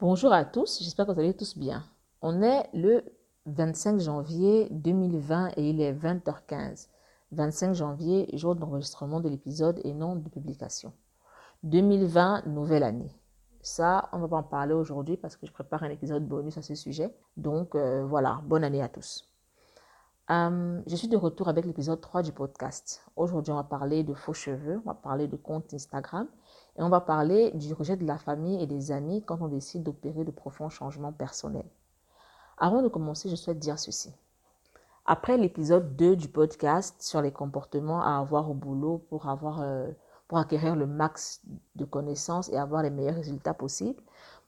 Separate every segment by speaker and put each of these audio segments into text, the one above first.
Speaker 1: Bonjour à tous, j'espère que vous allez tous bien. On est le 25 janvier 2020 et il est 20h15. 25 janvier, jour d'enregistrement de l'épisode et non de publication. 2020, nouvelle année. Ça, on va pas en parler aujourd'hui parce que je prépare un épisode bonus à ce sujet. Donc euh, voilà, bonne année à tous. Euh, je suis de retour avec l'épisode 3 du podcast. Aujourd'hui, on va parler de faux cheveux, on va parler de compte Instagram et on va parler du rejet de la famille et des amis quand on décide d'opérer de profonds changements personnels. Avant de commencer, je souhaite dire ceci. Après l'épisode 2 du podcast sur les comportements à avoir au boulot pour, avoir, euh, pour acquérir le max de connaissances et avoir les meilleurs résultats possibles,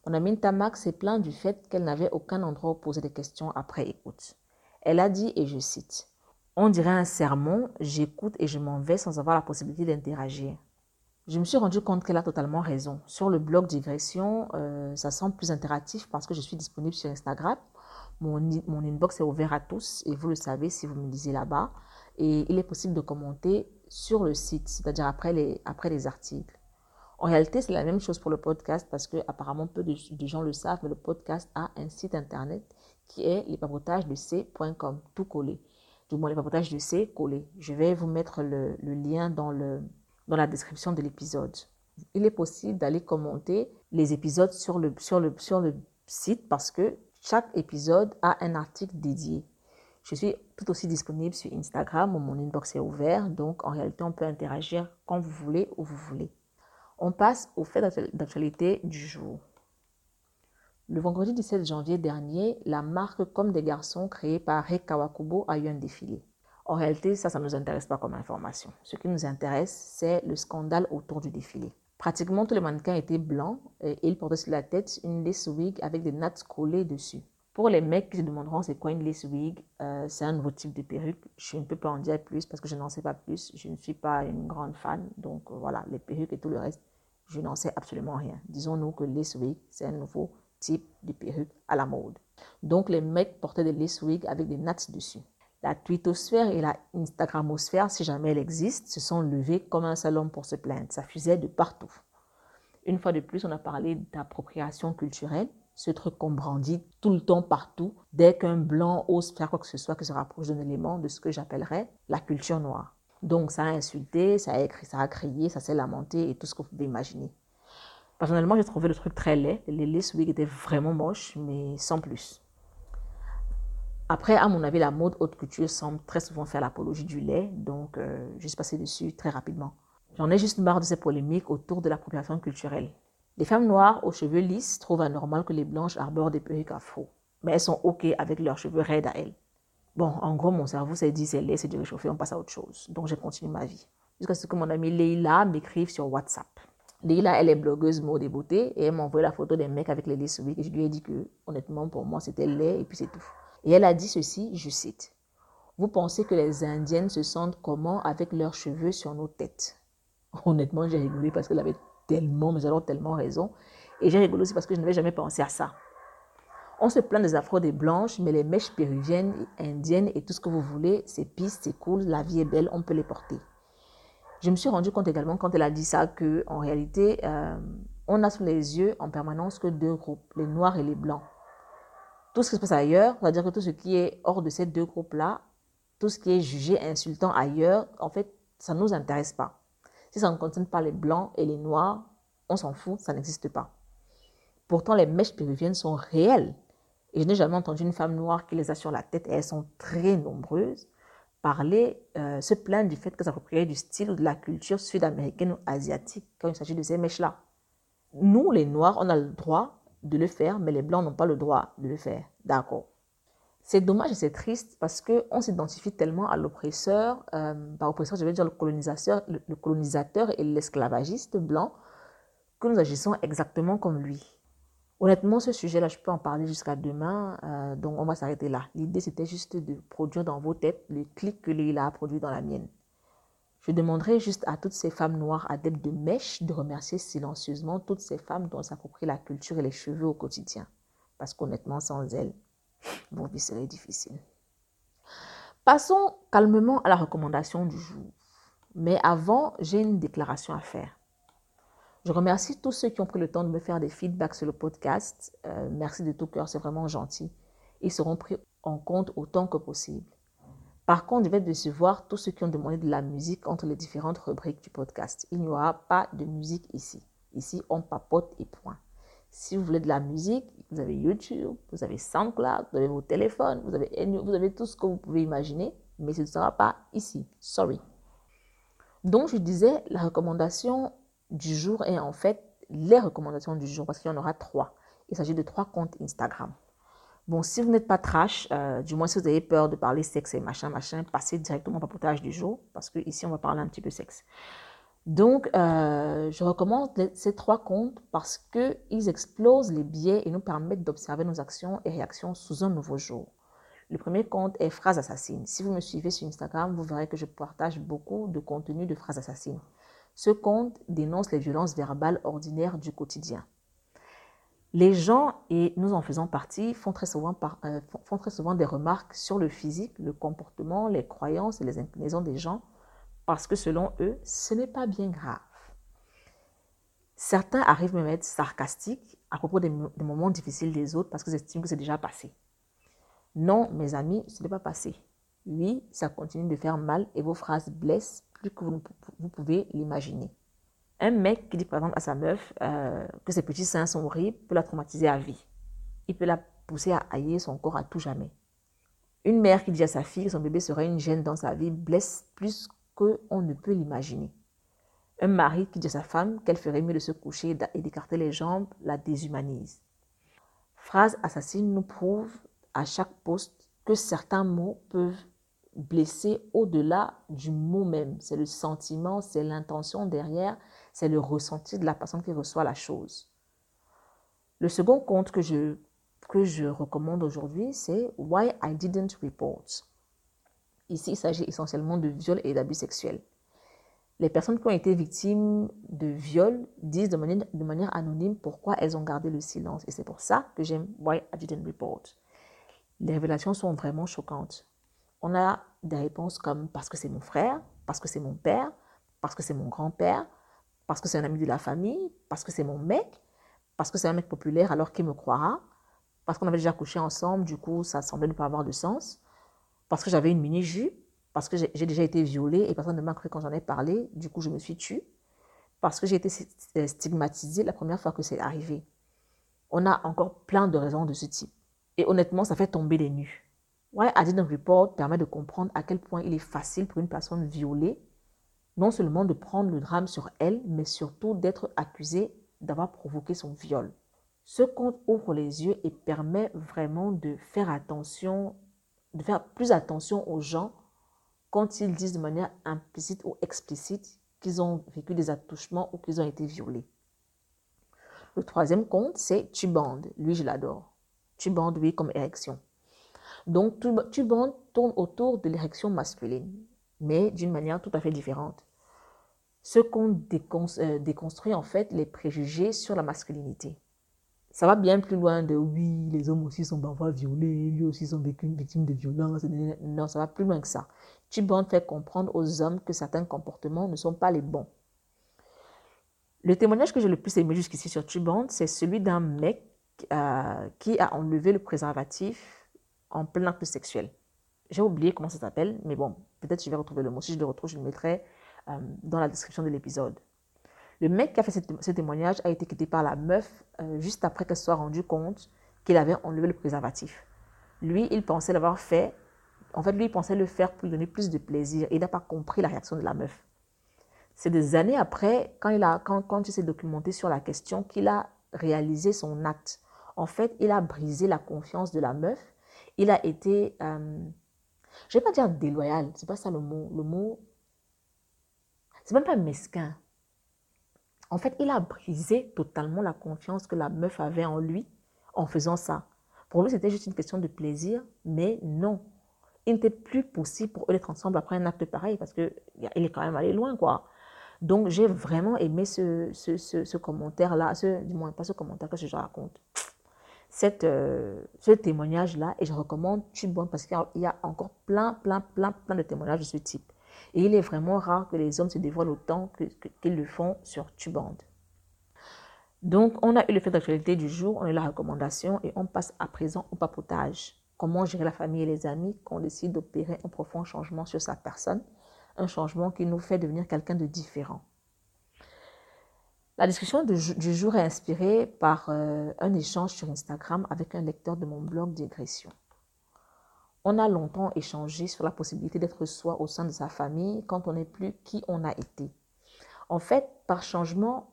Speaker 1: mon amie Tamax s'est plainte du fait qu'elle n'avait aucun endroit où poser des questions après écoute. Elle a dit, et je cite, On dirait un sermon, j'écoute et je m'en vais sans avoir la possibilité d'interagir. Je me suis rendu compte qu'elle a totalement raison. Sur le blog Digression, euh, ça semble plus interactif parce que je suis disponible sur Instagram. Mon, inbox est ouvert à tous et vous le savez si vous me lisez là-bas. Et il est possible de commenter sur le site, c'est-à-dire après les, articles. En réalité, c'est la même chose pour le podcast parce que apparemment peu de, gens le savent, mais le podcast a un site internet qui est lespapotagesdec.com, tout collé. Du moins, les papotages de C collé. Je vais vous mettre le lien dans le, dans la description de l'épisode. Il est possible d'aller commenter les épisodes sur le, sur, le, sur le site parce que chaque épisode a un article dédié. Je suis tout aussi disponible sur Instagram où mon inbox est ouvert, donc en réalité on peut interagir quand vous voulez, où vous voulez. On passe au fait d'actualité du jour. Le vendredi 17 janvier dernier, la marque Comme des garçons créée par Rek Kawakubo a eu un défilé. En réalité, ça, ça ne nous intéresse pas comme information. Ce qui nous intéresse, c'est le scandale autour du défilé. Pratiquement tous les mannequins étaient blancs et ils portaient sur la tête une lace wig avec des nattes collées dessus. Pour les mecs qui se demanderont c'est quoi une lace wig, euh, c'est un nouveau type de perruque. Je ne peux pas en dire plus parce que je n'en sais pas plus. Je ne suis pas une grande fan. Donc euh, voilà, les perruques et tout le reste, je n'en sais absolument rien. Disons-nous que lace wig, c'est un nouveau type de perruque à la mode. Donc les mecs portaient des lace wigs avec des nattes dessus. La twittosphère et la instagramosphère, si jamais elle existe, se sont levées comme un homme pour se plaindre. Ça fusait de partout. Une fois de plus, on a parlé d'appropriation culturelle, ce truc qu'on brandit tout le temps partout, dès qu'un blanc ose faire quoi que ce soit qui se rapproche d'un élément de ce que j'appellerais la culture noire. Donc ça a insulté, ça a, écrit, ça a crié, ça s'est lamenté et tout ce que vous pouvez imaginer. Personnellement, j'ai trouvé le truc très laid. Les lace wigs étaient vraiment moches, mais sans plus. Après, à mon avis, la mode haute couture semble très souvent faire l'apologie du lait, donc euh, je suis passée dessus très rapidement. J'en ai juste marre de ces polémiques autour de l'appropriation culturelle. Les femmes noires aux cheveux lisses trouvent anormal que les blanches arborent des perruques afro, mais elles sont OK avec leurs cheveux raides à elles. Bon, en gros, mon cerveau s'est dit c'est laid, c'est du réchauffé, on passe à autre chose. Donc j'ai continué ma vie. Jusqu'à ce que mon amie Leila m'écrive sur WhatsApp. Leila, elle est blogueuse mode et beauté et elle m'a envoyé la photo des mecs avec les laces et je lui ai dit que, honnêtement, pour moi, c'était laid et puis c'est tout. Et elle a dit ceci, je cite, Vous pensez que les Indiennes se sentent comment avec leurs cheveux sur nos têtes? Honnêtement, j'ai rigolé parce qu'elle avait tellement, mais alors tellement raison. Et j'ai rigolé aussi parce que je n'avais jamais pensé à ça. On se plaint des afros des blanches, mais les mèches péruviennes, indiennes et tout ce que vous voulez, c'est pisse, c'est cool, la vie est belle, on peut les porter. Je me suis rendu compte également quand elle a dit ça que en réalité, euh, on a sous les yeux en permanence que deux groupes, les noirs et les blancs tout ce qui se passe ailleurs, c'est-à-dire que tout ce qui est hors de ces deux groupes-là, tout ce qui est jugé insultant ailleurs, en fait, ça ne nous intéresse pas. Si ça ne concerne pas les blancs et les noirs, on s'en fout, ça n'existe pas. Pourtant, les mèches péruviennes sont réelles. Et je n'ai jamais entendu une femme noire qui les a sur la tête, et elles sont très nombreuses, parler, euh, se plaindre du fait qu'elles s'approprient du style ou de la culture sud-américaine ou asiatique quand il s'agit de ces mèches-là. Nous, les noirs, on a le droit de le faire, mais les Blancs n'ont pas le droit de le faire. D'accord. C'est dommage et c'est triste parce qu'on s'identifie tellement à l'oppresseur, euh, par oppresseur, je vais dire le colonisateur, le, colonisateur et l'esclavagiste blanc, que nous agissons exactement comme lui. Honnêtement, ce sujet-là, je peux en parler jusqu'à demain, euh, donc on va s'arrêter là. L'idée, c'était juste de produire dans vos têtes le clic que Léla a produit dans la mienne. Je demanderai juste à toutes ces femmes noires adeptes de mèches de remercier silencieusement toutes ces femmes dont s'approprient la culture et les cheveux au quotidien. Parce qu'honnêtement, sans elles, vos vie serait difficile. Passons calmement à la recommandation du jour. Mais avant, j'ai une déclaration à faire. Je remercie tous ceux qui ont pris le temps de me faire des feedbacks sur le podcast. Euh, merci de tout cœur, c'est vraiment gentil. Ils seront pris en compte autant que possible. Par contre, je vais décevoir tous ceux qui ont demandé de la musique entre les différentes rubriques du podcast. Il n'y aura pas de musique ici. Ici, on papote et point. Si vous voulez de la musique, vous avez YouTube, vous avez SoundCloud, vous avez vos téléphones, vous avez, vous avez tout ce que vous pouvez imaginer, mais ce ne sera pas ici. Sorry. Donc, je disais, la recommandation du jour est en fait les recommandations du jour, parce qu'il y en aura trois. Il s'agit de trois comptes Instagram. Bon, si vous n'êtes pas trash, euh, du moins si vous avez peur de parler sexe et machin, machin, passez directement au papotage du jour, parce que ici on va parler un petit peu sexe. Donc, euh, je recommande ces trois comptes parce qu'ils explosent les biais et nous permettent d'observer nos actions et réactions sous un nouveau jour. Le premier compte est Phrase Assassine. Si vous me suivez sur Instagram, vous verrez que je partage beaucoup de contenu de Phrases Assassines. Ce compte dénonce les violences verbales ordinaires du quotidien. Les gens, et nous en faisons partie, font très, souvent euh, font très souvent des remarques sur le physique, le comportement, les croyances et les inclinaisons des gens, parce que selon eux, ce n'est pas bien grave. Certains arrivent même à être sarcastiques à propos des, moments difficiles des autres parce qu'ils estiment que c'est déjà passé. Non, mes amis, ce n'est pas passé. Oui, ça continue de faire mal et vos phrases blessent plus que vous pouvez l'imaginer. Un mec qui dit par exemple à sa meuf euh, que ses petits seins sont horribles peut la traumatiser à vie. Il peut la pousser à haïr son corps à tout jamais. Une mère qui dit à sa fille que son bébé serait une gêne dans sa vie blesse plus qu'on ne peut l'imaginer. Un mari qui dit à sa femme qu'elle ferait mieux de se coucher et d'écarter les jambes la déshumanise. Phrase assassine nous prouve à chaque poste que certains mots peuvent blesser au-delà du mot même. C'est le sentiment, c'est l'intention derrière, c'est le ressenti de la personne qui reçoit la chose. Le second compte que je, que je recommande aujourd'hui, c'est Why I Didn't Report. Ici, il s'agit essentiellement de viol et d'abus sexuels. Les personnes qui ont été victimes de viol disent de manière, de manière anonyme pourquoi elles ont gardé le silence. Et c'est pour ça que j'aime Why I Didn't Report. Les révélations sont vraiment choquantes. On a des réponses comme parce que c'est mon frère, parce que c'est mon père, parce que c'est mon grand-père, parce que c'est un ami de la famille, parce que c'est mon mec, parce que c'est un mec populaire alors qu'il me croira, parce qu'on avait déjà couché ensemble, du coup ça semblait ne pas avoir de sens, parce que j'avais une mini-jupe, parce que j'ai déjà été violée et personne ne m'a cru quand j'en ai parlé, du coup je me suis tue, parce que j'ai été euh, stigmatisée la première fois que c'est arrivé. On a encore plein de raisons de ce type. Et honnêtement, ça fait tomber les. Why I Didn't Report permet de comprendre à quel point il est facile pour une personne violée non seulement de prendre le drame sur elle, mais surtout d'être accusée d'avoir provoqué son viol. Ce conte ouvre les yeux et permet vraiment de faire attention, de faire plus attention aux gens quand ils disent de manière implicite ou explicite qu'ils ont vécu des attouchements ou qu'ils ont été violés. Le troisième conte, c'est Tuband. Lui, je l'adore. Tuband, oui, comme érection. Donc, Tuband tourne autour de l'érection masculine, mais d'une manière tout à fait différente. Ce conte euh, déconstruit en fait les préjugés sur la masculinité. Ça va bien plus loin de oui, les hommes aussi sont parfois violés, lui aussi sont victimes de violences. Non, ça va plus loin que ça. Tubon fait comprendre aux hommes que certains comportements ne sont pas les bons. Le témoignage que j'ai le plus aimé jusqu'ici sur Tubon, c'est celui d'un mec euh, qui a enlevé le préservatif en plein acte sexuel. J'ai oublié comment ça s'appelle, mais bon, peut-être je vais retrouver le mot. Si je le retrouve, je le mettrai euh, dans la description de l'épisode. Le mec qui a fait ce, témoignage a été quitté par la meuf euh, juste après qu'elle soit rendue compte qu'il avait enlevé le préservatif. Lui, il pensait l'avoir fait. En fait, lui, il pensait le faire pour lui donner plus de plaisir. Il n'a pas compris la réaction de la meuf. C'est des années après, quand il, a, quand il s'est documenté sur la question, qu'il a réalisé son acte. En fait, il a brisé la confiance de la meuf. Il a été, euh, je ne vais pas dire déloyal, c'est pas ça le mot. Le mot, c'est même pas mesquin. En fait, il a brisé totalement la confiance que la meuf avait en lui en faisant ça. Pour lui, c'était juste une question de plaisir, mais non. Il n'était plus possible pour eux d'être ensemble après un acte pareil parce qu'il est quand même allé loin, quoi. Donc, j'ai vraiment aimé ce, ce, commentaire-là, ce, du moins pas ce commentaire que je raconte, cette, euh, ce témoignage-là, et je recommande Tubon parce qu'il y a encore plein, plein, plein, plein de témoignages de ce type. Et il est vraiment rare que les hommes se dévoilent autant qu'ils le font sur Tuband. Donc, on a eu le fait d'actualité du jour, on a eu la recommandation et on passe à présent au papotage. Comment gérer la famille et les amis quand on décide d'opérer un profond changement sur sa personne, un changement qui nous fait devenir quelqu'un de différent? La discussion du jour est inspirée par euh, un échange sur Instagram avec un lecteur de mon blog Digression. On a longtemps échangé sur la possibilité d'être soi au sein de sa famille quand on n'est plus qui on a été. En fait, par changement,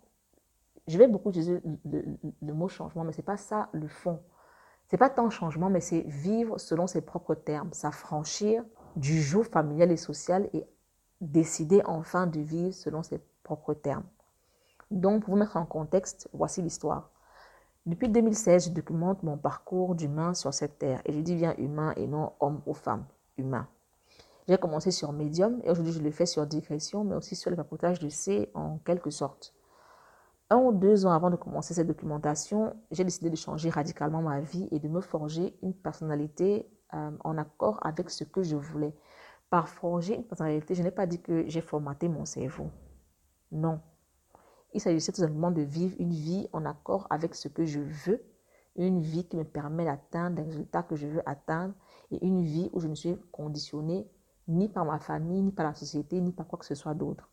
Speaker 1: je vais beaucoup utiliser le, mot changement, mais ce n'est pas ça le fond. Ce n'est pas tant changement, mais c'est vivre selon ses propres termes, s'affranchir du jour familial et social et décider enfin de vivre selon ses propres termes. Donc, pour vous mettre en contexte, voici l'histoire. Depuis 2016, je documente mon parcours d'humain sur cette terre. Et je dis bien humain et non homme ou femme. Humain. J'ai commencé sur Medium et aujourd'hui je le fais sur Digression, mais aussi sur le papotage de C en quelque sorte. Un ou deux ans avant de commencer cette documentation, j'ai décidé de changer radicalement ma vie et de me forger une personnalité euh, en accord avec ce que je voulais. Par forger une personnalité, je n'ai pas dit que j'ai formaté mon cerveau. Non, il s'agissait tout simplement de vivre une vie en accord avec ce que je veux, une vie qui me permet d'atteindre les résultats que je veux atteindre et une vie où je ne suis conditionnée ni par ma famille, ni par la société, ni par quoi que ce soit d'autre.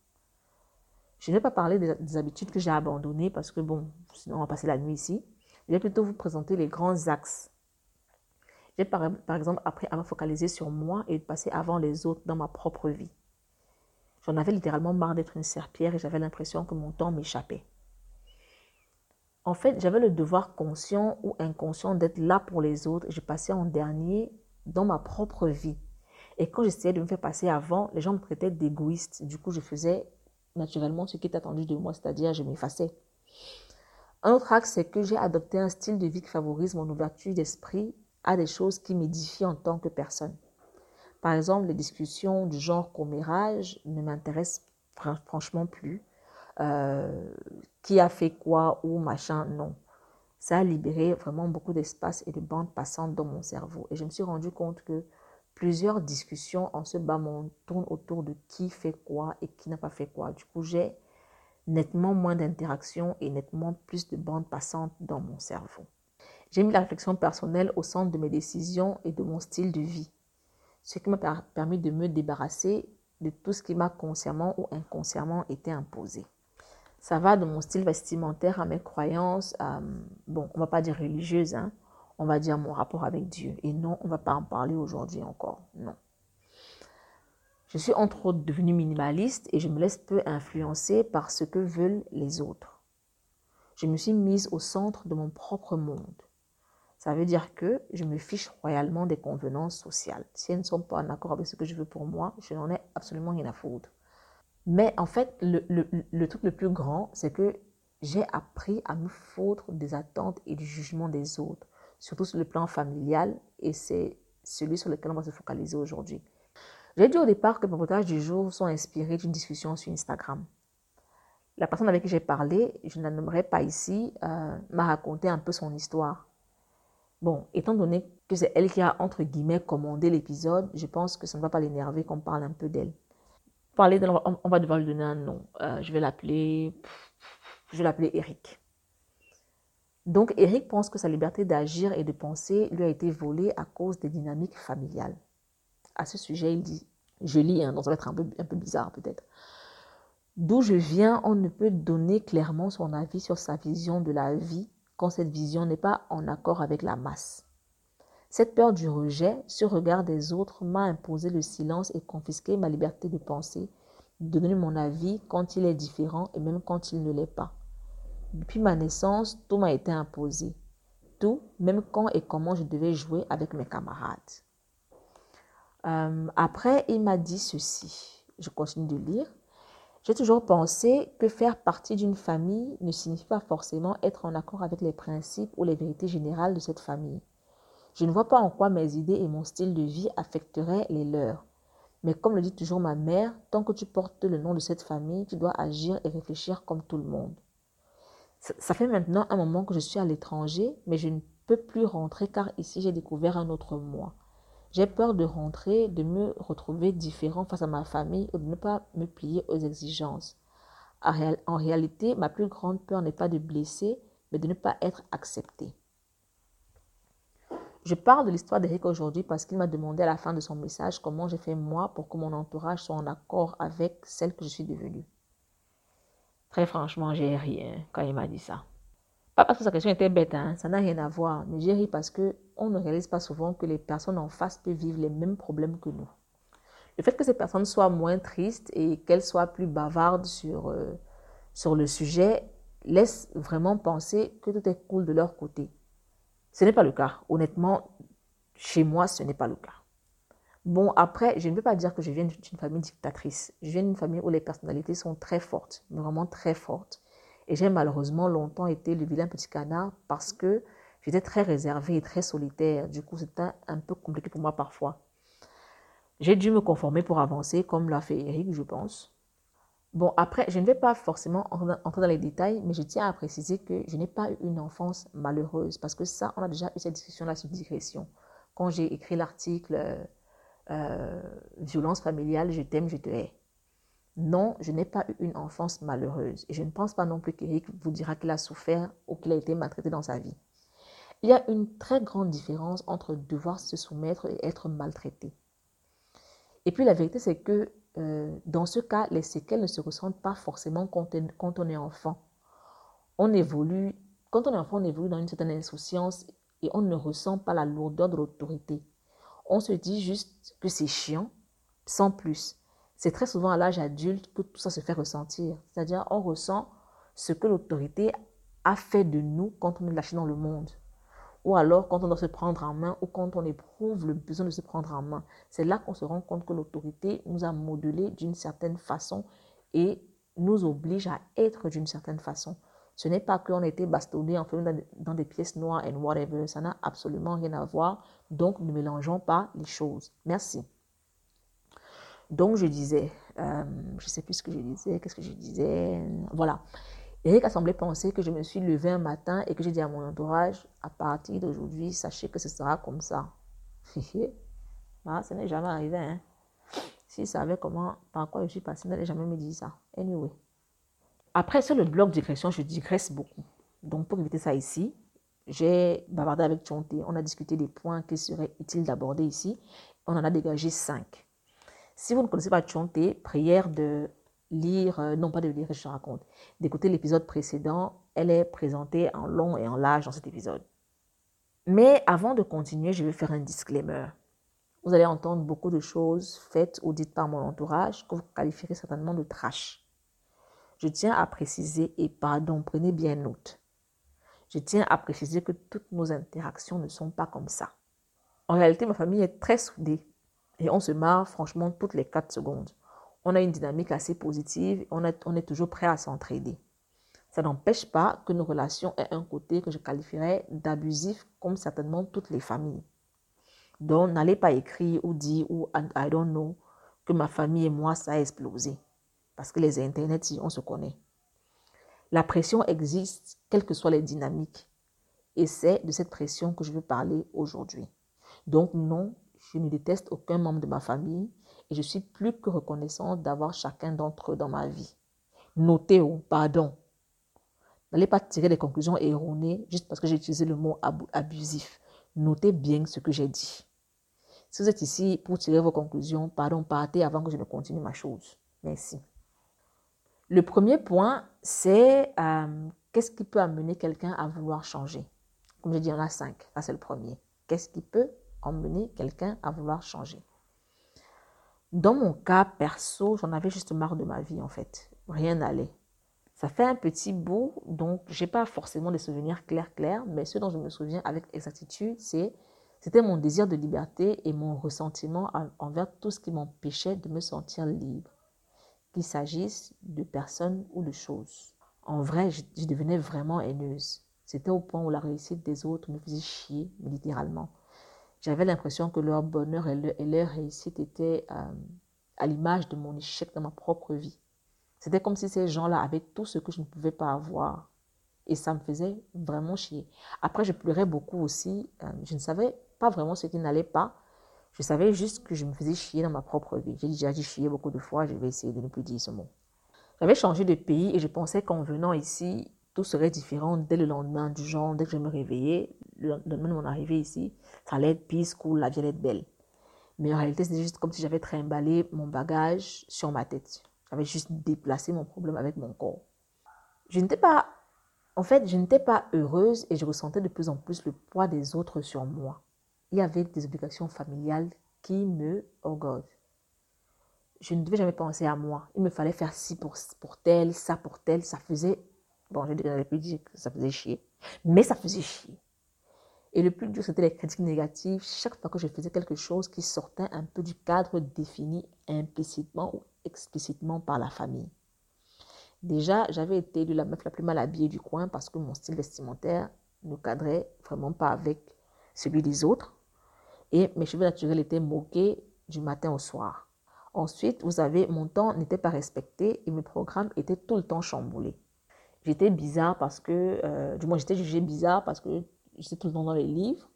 Speaker 1: Je ne vais pas parler des, habitudes que j'ai abandonnées parce que, bon, sinon on va passer la nuit ici. Je vais plutôt vous présenter les grands axes. J'ai par, exemple appris à me focaliser sur moi et de passer avant les autres dans ma propre vie. J'en avais littéralement marre d'être une serpillère et j'avais l'impression que mon temps m'échappait. En fait, j'avais le devoir conscient ou inconscient d'être là pour les autres je passais en dernier dans ma propre vie. Et quand j'essayais de me faire passer avant, les gens me traitaient d'égoïste. Du coup, je faisais naturellement ce qui était attendu de moi, c'est-à-dire je m'effaçais. Un autre axe, c'est que j'ai adopté un style de vie qui favorise mon ouverture d'esprit à des choses qui m'édifient en tant que personne. Par exemple, les discussions du genre commérage ne m'intéressent franchement plus. Euh, qui a fait quoi ou machin, non. Ça a libéré vraiment beaucoup d'espace et de bandes passantes dans mon cerveau. Et je me suis rendu compte que plusieurs discussions en ce bas monde tournent autour de qui fait quoi et qui n'a pas fait quoi. Du coup, j'ai nettement moins d'interactions et nettement plus de bandes passantes dans mon cerveau. J'ai mis la réflexion personnelle au centre de mes décisions et de mon style de vie ce qui m'a permis de me débarrasser de tout ce qui m'a consciemment ou inconsciemment été imposé. Ça va de mon style vestimentaire à mes croyances, bon, on va pas dire religieuse, hein, on va dire mon rapport avec Dieu. Et non, on va pas en parler aujourd'hui encore, non. Je suis entre autres devenue minimaliste et je me laisse peu influencer par ce que veulent les autres. Je me suis mise au centre de mon propre monde. Ça veut dire que je me fiche royalement des convenances sociales. Si elles ne sont pas en accord avec ce que je veux pour moi, je n'en ai absolument rien à foutre. Mais en fait, le, le, truc le plus grand, c'est que j'ai appris à me foutre des attentes et du jugement des autres, surtout sur le plan familial, et c'est celui sur lequel on va se focaliser aujourd'hui. J'ai dit au départ que mes reportages du jour sont inspirés d'une discussion sur Instagram. La personne avec qui j'ai parlé, je ne la nommerai pas ici, euh, m'a raconté un peu son histoire. Bon, étant donné que c'est elle qui a, entre guillemets, commandé l'épisode, je pense que ça ne va pas l'énerver qu'on parle un peu d'elle. Parler on va devoir lui donner un nom. Euh, je vais l'appeler, je vais l'appeler Eric. Donc, Eric pense que sa liberté d'agir et de penser lui a été volée à cause des dynamiques familiales. À ce sujet, il dit, je lis, hein, donc ça va être un peu, un peu bizarre peut-être. D'où je viens, on ne peut donner clairement son avis sur sa vision de la vie quand cette vision n'est pas en accord avec la masse. Cette peur du rejet, ce regard des autres m'a imposé le silence et confisqué ma liberté de penser, de donner mon avis quand il est différent et même quand il ne l'est pas. Depuis ma naissance, tout m'a été imposé. Tout, même quand et comment je devais jouer avec mes camarades. Euh, après, il m'a dit ceci. Je continue de lire. J'ai toujours pensé que faire partie d'une famille ne signifie pas forcément être en accord avec les principes ou les vérités générales de cette famille. Je ne vois pas en quoi mes idées et mon style de vie affecteraient les leurs. Mais comme le dit toujours ma mère, tant que tu portes le nom de cette famille, tu dois agir et réfléchir comme tout le monde. Ça, fait maintenant un moment que je suis à l'étranger, mais je ne peux plus rentrer car ici j'ai découvert un autre moi. J'ai peur de rentrer, de me retrouver différent face à ma famille ou de ne pas me plier aux exigences. En réalité, ma plus grande peur n'est pas de blesser, mais de ne pas être accepté. Je parle de l'histoire d'Eric aujourd'hui parce qu'il m'a demandé à la fin de son message comment j'ai fait moi pour que mon entourage soit en accord avec celle que je suis devenue. Très franchement, j'ai ri hein, quand il m'a dit ça. Pas parce que sa question était bête, hein, ça n'a rien à voir, mais j'ai ri parce que on ne réalise pas souvent que les personnes en face peuvent vivre les mêmes problèmes que nous. Le fait que ces personnes soient moins tristes et qu'elles soient plus bavardes sur, euh, sur le sujet laisse vraiment penser que tout est cool de leur côté. Ce n'est pas le cas. Honnêtement, chez moi, ce n'est pas le cas. Bon, après, je ne veux pas dire que je viens d'une famille dictatrice. Je viens d'une famille où les personnalités sont très fortes, vraiment très fortes. Et j'ai malheureusement longtemps été le vilain petit canard parce que j'étais très réservée et très solitaire. Du coup, c'était un peu compliqué pour moi parfois. J'ai dû me conformer pour avancer, comme l'a fait Eric, je pense. Bon, après, je ne vais pas forcément entrer dans les détails, mais je tiens à préciser que je n'ai pas eu une enfance malheureuse, parce que ça, on a déjà eu cette discussion-là sur digression. Quand j'ai écrit l'article euh, euh, Violence familiale, je t'aime, je te hais. Non, je n'ai pas eu une enfance malheureuse. Et je ne pense pas non plus qu'Éric vous dira qu'il a souffert ou qu'il a été maltraité dans sa vie. Il y a une très grande différence entre devoir se soumettre et être maltraité. Et puis la vérité, c'est que euh, dans ce cas, les séquelles ne se ressentent pas forcément quand, on est enfant. On évolue, quand on est enfant, on évolue dans une certaine insouciance et on ne ressent pas la lourdeur de l'autorité. On se dit juste que c'est chiant, sans plus. C'est très souvent à l'âge adulte que tout ça se fait ressentir. C'est-à-dire, on ressent ce que l'autorité a fait de nous quand on est lâché dans le monde ou alors quand on doit se prendre en main ou quand on éprouve le besoin de se prendre en main. C'est là qu'on se rend compte que l'autorité nous a modelés d'une certaine façon et nous oblige à être d'une certaine façon. Ce n'est pas qu'on a été bastonné en faisant dans des pièces noires et whatever. Ça n'a absolument rien à voir. Donc, ne mélangeons pas les choses. Merci. Donc, je disais, euh, je ne sais plus ce que je disais, qu'est-ce que je disais. Voilà. Eric a semblé penser que je me suis levée un matin et que j'ai dit à mon entourage, à partir d'aujourd'hui, sachez que ce sera comme ça. ah, ce n'est jamais arrivé. Hein? S'il savait comment, par quoi je suis passée, il n'allait jamais me dire ça. Anyway. Après, sur le blog digression, je digresse beaucoup. Donc, pour éviter ça ici, j'ai bavardé avec Chonté. On a discuté des points qui seraient utiles d'aborder ici. On en a dégagé cinq. Si vous ne connaissez pas Chonté, prière de lire, euh, non pas de lire, je raconte, d'écouter l'épisode précédent. Elle est présentée en long et en large dans cet épisode. Mais avant de continuer, je vais faire un disclaimer. Vous allez entendre beaucoup de choses faites ou dites par mon entourage que vous qualifierez certainement de trash. Je tiens à préciser, et pardon, prenez bien note. Je tiens à préciser que toutes nos interactions ne sont pas comme ça. En réalité, ma famille est très soudée et on se marre franchement toutes les 4 secondes on a une dynamique assez positive, on, on est toujours prêt à s'entraider. Ça n'empêche pas que nos relations aient un côté que je qualifierais d'abusif, comme certainement toutes les familles. Donc, n'allez pas écrire ou dire ou I don't know que ma famille et moi, ça a explosé. Parce que les internets, on se connaît. La pression existe, quelles que soient les dynamiques. Et c'est de cette pression que je veux parler aujourd'hui. Donc, non, je ne déteste aucun membre de ma famille et je suis plus que reconnaissante d'avoir chacun d'entre eux dans ma vie. Notez, oh, pardon. N'allez pas tirer des conclusions erronées juste parce que j'ai utilisé le mot abusif. Notez bien ce que j'ai dit. Si vous êtes ici pour tirer vos conclusions, pardon, partez avant que je ne continue ma chose. Merci. Le premier point, c'est euh, qu'est-ce qui peut amener quelqu'un à vouloir changer? Comme je dis, il y en a cinq. Ça, c'est le premier. Qu'est-ce qui peut amener quelqu'un à vouloir changer dans mon cas perso, j'en avais juste marre de ma vie en fait. Rien n'allait. Ça fait un petit bout, donc j'ai pas forcément des souvenirs clairs clairs, mais ce dont je me souviens avec exactitude, c'est c'était mon désir de liberté et mon ressentiment envers tout ce qui m'empêchait de me sentir libre, qu'il s'agisse de personnes ou de choses. En vrai, je, je devenais vraiment haineuse. C'était au point où la réussite des autres me faisait chier, littéralement. J'avais l'impression que leur bonheur et leur, réussite étaient euh, à l'image de mon échec dans ma propre vie. C'était comme si ces gens-là avaient tout ce que je ne pouvais pas avoir. Et ça me faisait vraiment chier. Après, je pleurais beaucoup aussi. Euh, je ne savais pas vraiment ce qui n'allait pas. Je savais juste que je me faisais chier dans ma propre vie. J'ai déjà dit chier beaucoup de fois. Je vais essayer de ne plus dire ce mot. J'avais changé de pays et je pensais qu'en venant ici, tout serait différent dès le lendemain, du genre, dès que je me réveillais, le lendemain de mon arrivée ici, ça allait être peace, cool, la vie allait être belle. Mais en réalité, c'était juste comme si j'avais trimballé mon bagage sur ma tête. J'avais juste déplacé mon problème avec mon corps. Je n'étais pas, en fait, je n'étais pas heureuse et je ressentais de plus en plus le poids des autres sur moi. Il y avait des obligations familiales qui me, God, je ne devais jamais penser à moi. Il me fallait faire ci pour, pour tel, ça pour tel. Ça faisait, bon, je ne plus dire que ça faisait chier, mais ça faisait chier. Et le plus dur, c'était les critiques négatives. Chaque fois que je faisais quelque chose qui sortait un peu du cadre défini implicitement ou explicitement par la famille. Déjà, j'avais été de la meuf la plus mal habillée du coin parce que mon style vestimentaire ne cadrait vraiment pas avec celui des autres. Et mes cheveux naturels étaient moqués du matin au soir. Ensuite, vous savez, mon temps n'était pas respecté et mes programmes étaient tout le temps chamboulés. J'étais bizarre parce que, euh, du moins j'étais jugée bizarre parce que j'étais tout le temps dans les livres.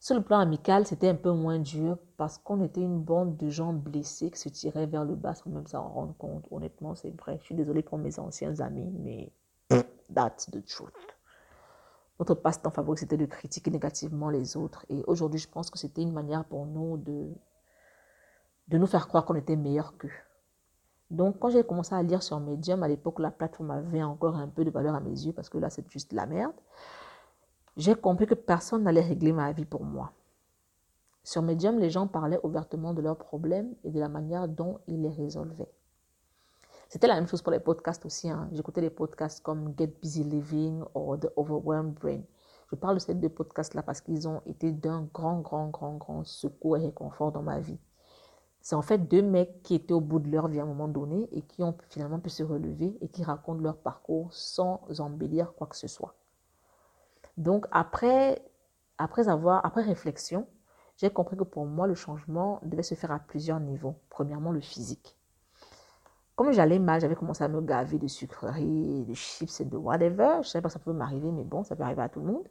Speaker 1: Sur le plan amical, c'était un peu moins dur parce qu'on était une bande de gens blessés qui se tiraient vers le bas sans même s'en rendre compte. Honnêtement, c'est vrai. Je suis désolée pour mes anciens amis, mais that's the truth. Notre passe-temps favori, c'était de critiquer négativement les autres. Et aujourd'hui, je pense que c'était une manière pour nous de de nous faire croire qu'on était meilleur qu'eux. Donc, quand j'ai commencé à lire sur Medium, à l'époque, la plateforme avait encore un peu de valeur à mes yeux parce que là, c'est juste la merde. J'ai compris que personne n'allait régler ma vie pour moi. Sur Medium, les gens parlaient ouvertement de leurs problèmes et de la manière dont ils les résolvaient. C'était la même chose pour les podcasts aussi. Hein. J'écoutais des podcasts comme Get Busy Living ou The Overwhelmed Brain. Je parle de ces deux podcasts-là parce qu'ils ont été d'un grand, grand, grand, grand secours et réconfort dans ma vie. C'est en fait deux mecs qui étaient au bout de leur vie à un moment donné et qui ont finalement pu se relever et qui racontent leur parcours sans embellir quoi que ce soit. Donc après, après avoir, après réflexion, j'ai compris que pour moi, le changement devait se faire à plusieurs niveaux. Premièrement, le physique. Comme j'allais mal, j'avais commencé à me gaver de sucreries, de chips et de whatever. Je ne savais pas que ça pouvait m'arriver, mais bon, ça peut arriver à tout le monde.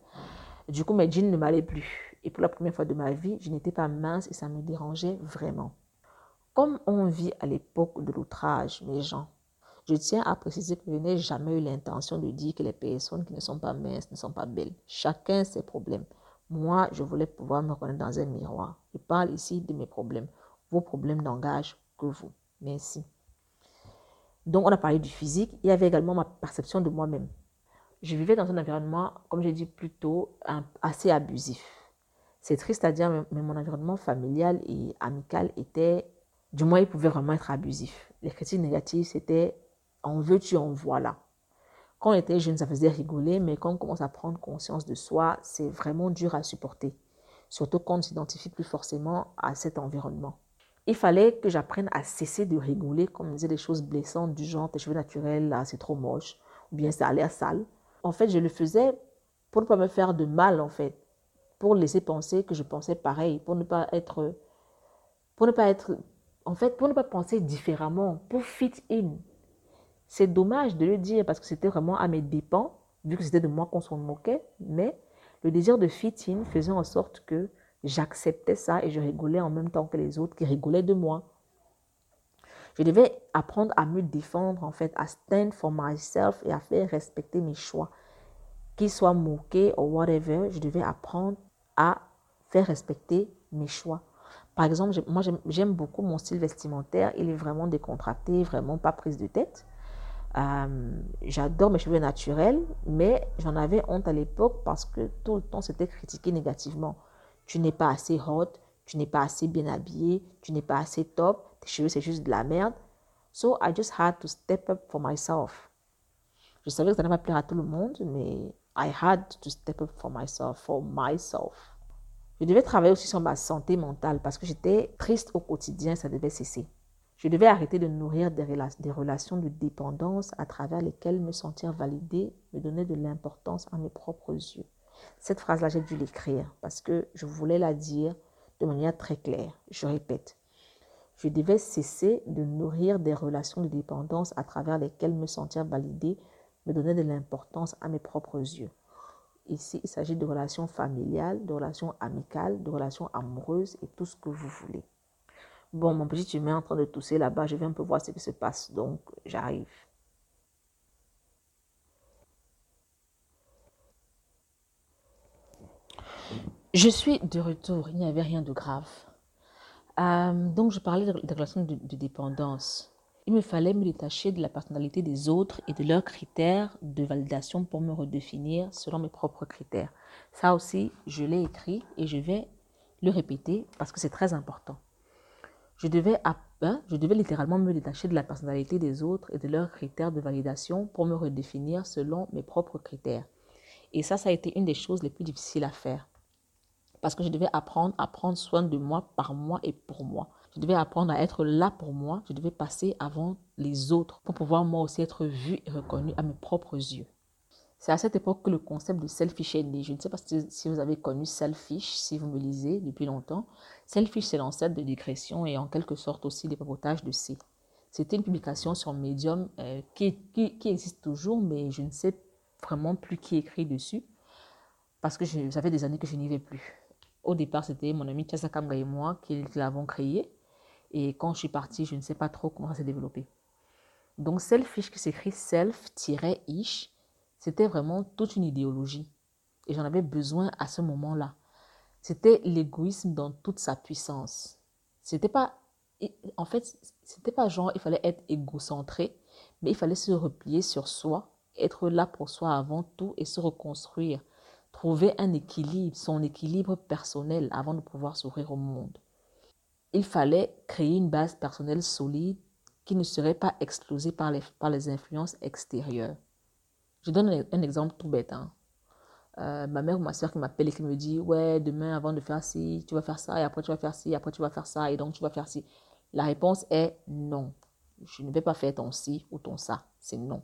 Speaker 1: Du coup, mes jeans ne m'allaient plus. Et pour la première fois de ma vie, je n'étais pas mince et ça me dérangeait vraiment. Comme on vit à l'époque de l'outrage, mes gens, je tiens à préciser que je n'ai jamais eu l'intention de dire que les personnes qui ne sont pas minces ne sont pas belles. Chacun ses problèmes. Moi, je voulais pouvoir me reconnaître dans un miroir. Je parle ici de mes problèmes. Vos problèmes n'engagent que vous. Merci. Donc, on a parlé du physique. Il y avait également ma perception de moi-même. Je vivais dans un environnement, comme j'ai dit plus tôt, assez abusif. C'est triste à dire, mais mon environnement familial et amical était du moins, il pouvait vraiment être abusif. Les critiques négatives, c'était en veux-tu, en voilà. Quand on était jeune, ça faisait rigoler, mais quand on commence à prendre conscience de soi, c'est vraiment dur à supporter. Surtout quand on ne s'identifie plus forcément à cet environnement. Il fallait que j'apprenne à cesser de rigoler quand on disait des choses blessantes du genre tes cheveux naturels, là, c'est trop moche, ou bien ça a l'air sale. En fait, je le faisais pour ne pas me faire de mal, en fait. Pour laisser penser que je pensais pareil, pour ne pas être, pour ne pas être en fait, pour ne pas penser différemment, pour fit in. C'est dommage de le dire parce que c'était vraiment à mes dépens, vu que c'était de moi qu'on s'en moquait, mais le désir de fit in faisait en sorte que j'acceptais ça et je rigolais en même temps que les autres qui rigolaient de moi. Je devais apprendre à me défendre, en fait, à stand for myself et à faire respecter mes choix. Qu'ils soient moqués ou whatever, je devais apprendre à faire respecter mes choix. Par exemple, moi, j'aime beaucoup mon style vestimentaire. Il est vraiment décontracté, vraiment pas prise de tête. Euh, j'adore mes cheveux naturels, mais j'en avais honte à l'époque parce que tout le temps, c'était critiqué négativement. Tu n'es pas assez hot, tu n'es pas assez bien habillé, tu n'es pas assez top, tes cheveux, c'est juste de la merde. So, I just had to step up for myself. Je savais que ça n'allait pas plaire à tout le monde, mais I had to step up for myself, for myself. Je devais travailler aussi sur ma santé mentale parce que j'étais triste au quotidien, ça devait cesser. Je devais arrêter de nourrir des, relations de dépendance à travers lesquelles me sentir validée me donnait de l'importance à mes propres yeux. Cette phrase-là, j'ai dû l'écrire parce que je voulais la dire de manière très claire. Je répète, je devais cesser de nourrir des relations de dépendance à travers lesquelles me sentir validée me donnait de l'importance à mes propres yeux. Ici, il s'agit de relations familiales, de relations amicales, de relations amoureuses et tout ce que vous voulez. Bon, mon petit humain est en train de tousser là-bas, je vais un peu voir ce qui se passe, donc j'arrive. Je suis de retour, il n'y avait rien de grave. Euh, donc, je parlais de, relations de dépendance. Il me fallait me détacher de la personnalité des autres et de leurs critères de validation pour me redéfinir selon mes propres critères. Ça aussi, je l'ai écrit et je vais le répéter parce que c'est très important. Je devais, hein, je devais littéralement me détacher de la personnalité des autres et de leurs critères de validation pour me redéfinir selon mes propres critères. Et ça, ça a été une des choses les plus difficiles à faire parce que je devais apprendre à prendre soin de moi par moi et pour moi. Je devais apprendre à être là pour moi. Je devais passer avant les autres pour pouvoir moi aussi être vu et reconnu à mes propres yeux. C'est à cette époque que le concept de selfish est né. Je ne sais pas si vous avez connu selfish, si vous me lisez depuis longtemps. Selfish, c'est l'ancêtre de digression et en quelque sorte aussi des papotages de C. C'était une publication sur Medium euh, qui, existe toujours, mais je ne sais vraiment plus qui écrit dessus parce que ça fait des années que je n'y vais plus. Au départ, c'était mon ami Kamga et moi qui l'avons créé. Et quand je suis partie, je ne sais pas trop comment ça s'est développé. Donc, selfish qui s'écrit self-ish, c'était vraiment toute une idéologie. Et j'en avais besoin à ce moment-là. C'était l'égoïsme dans toute sa puissance. C'était pas, en fait, c'était pas genre, il fallait être égocentré, mais il fallait se replier sur soi, être là pour soi avant tout et se reconstruire trouver un équilibre, son équilibre personnel avant de pouvoir s'ouvrir au monde. Il fallait créer une base personnelle solide qui ne serait pas explosée par les, par les influences extérieures. Je donne un, exemple tout bête. Hein. Euh, ma mère ou ma soeur qui m'appelle et qui me dit Ouais, demain, avant de faire ci, tu vas faire ça, et après tu vas faire ci, après tu vas faire ça, et donc tu vas faire ci. La réponse est non. Je ne vais pas faire ton ci ou ton ça. C'est non.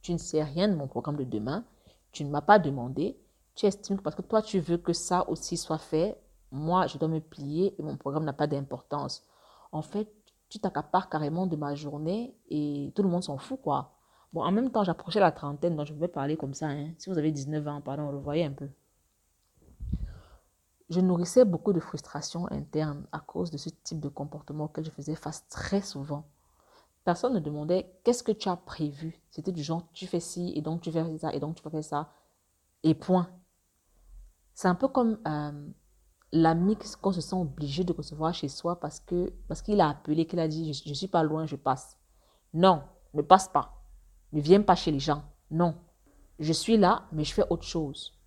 Speaker 1: Tu ne sais rien de mon programme de demain. Tu ne m'as pas demandé tu estimes que parce que toi, tu veux que ça aussi soit fait, moi, je dois me plier et mon programme n'a pas d'importance. En fait, tu t'accapares carrément de ma journée et tout le monde s'en fout, quoi. Bon, en même temps, j'approchais la trentaine, donc je vais parler comme ça. Hein. Si vous avez 19 ans, pardon, le voyez un peu. Je nourrissais beaucoup de frustration interne à cause de ce type de comportement auquel je faisais face très souvent. Personne ne demandait qu'est-ce que tu as prévu? C'était du genre, tu fais ci, et donc tu fais ça, et donc tu faire ça, et point. C'est un peu comme euh, l'ami qu'on se sent obligé de recevoir chez soi parce que parce qu'il a appelé, qu'il a dit je ne suis pas loin, je passe. Non, ne passe pas. Ne viens pas chez les gens. Non. Je suis là, mais je fais autre chose.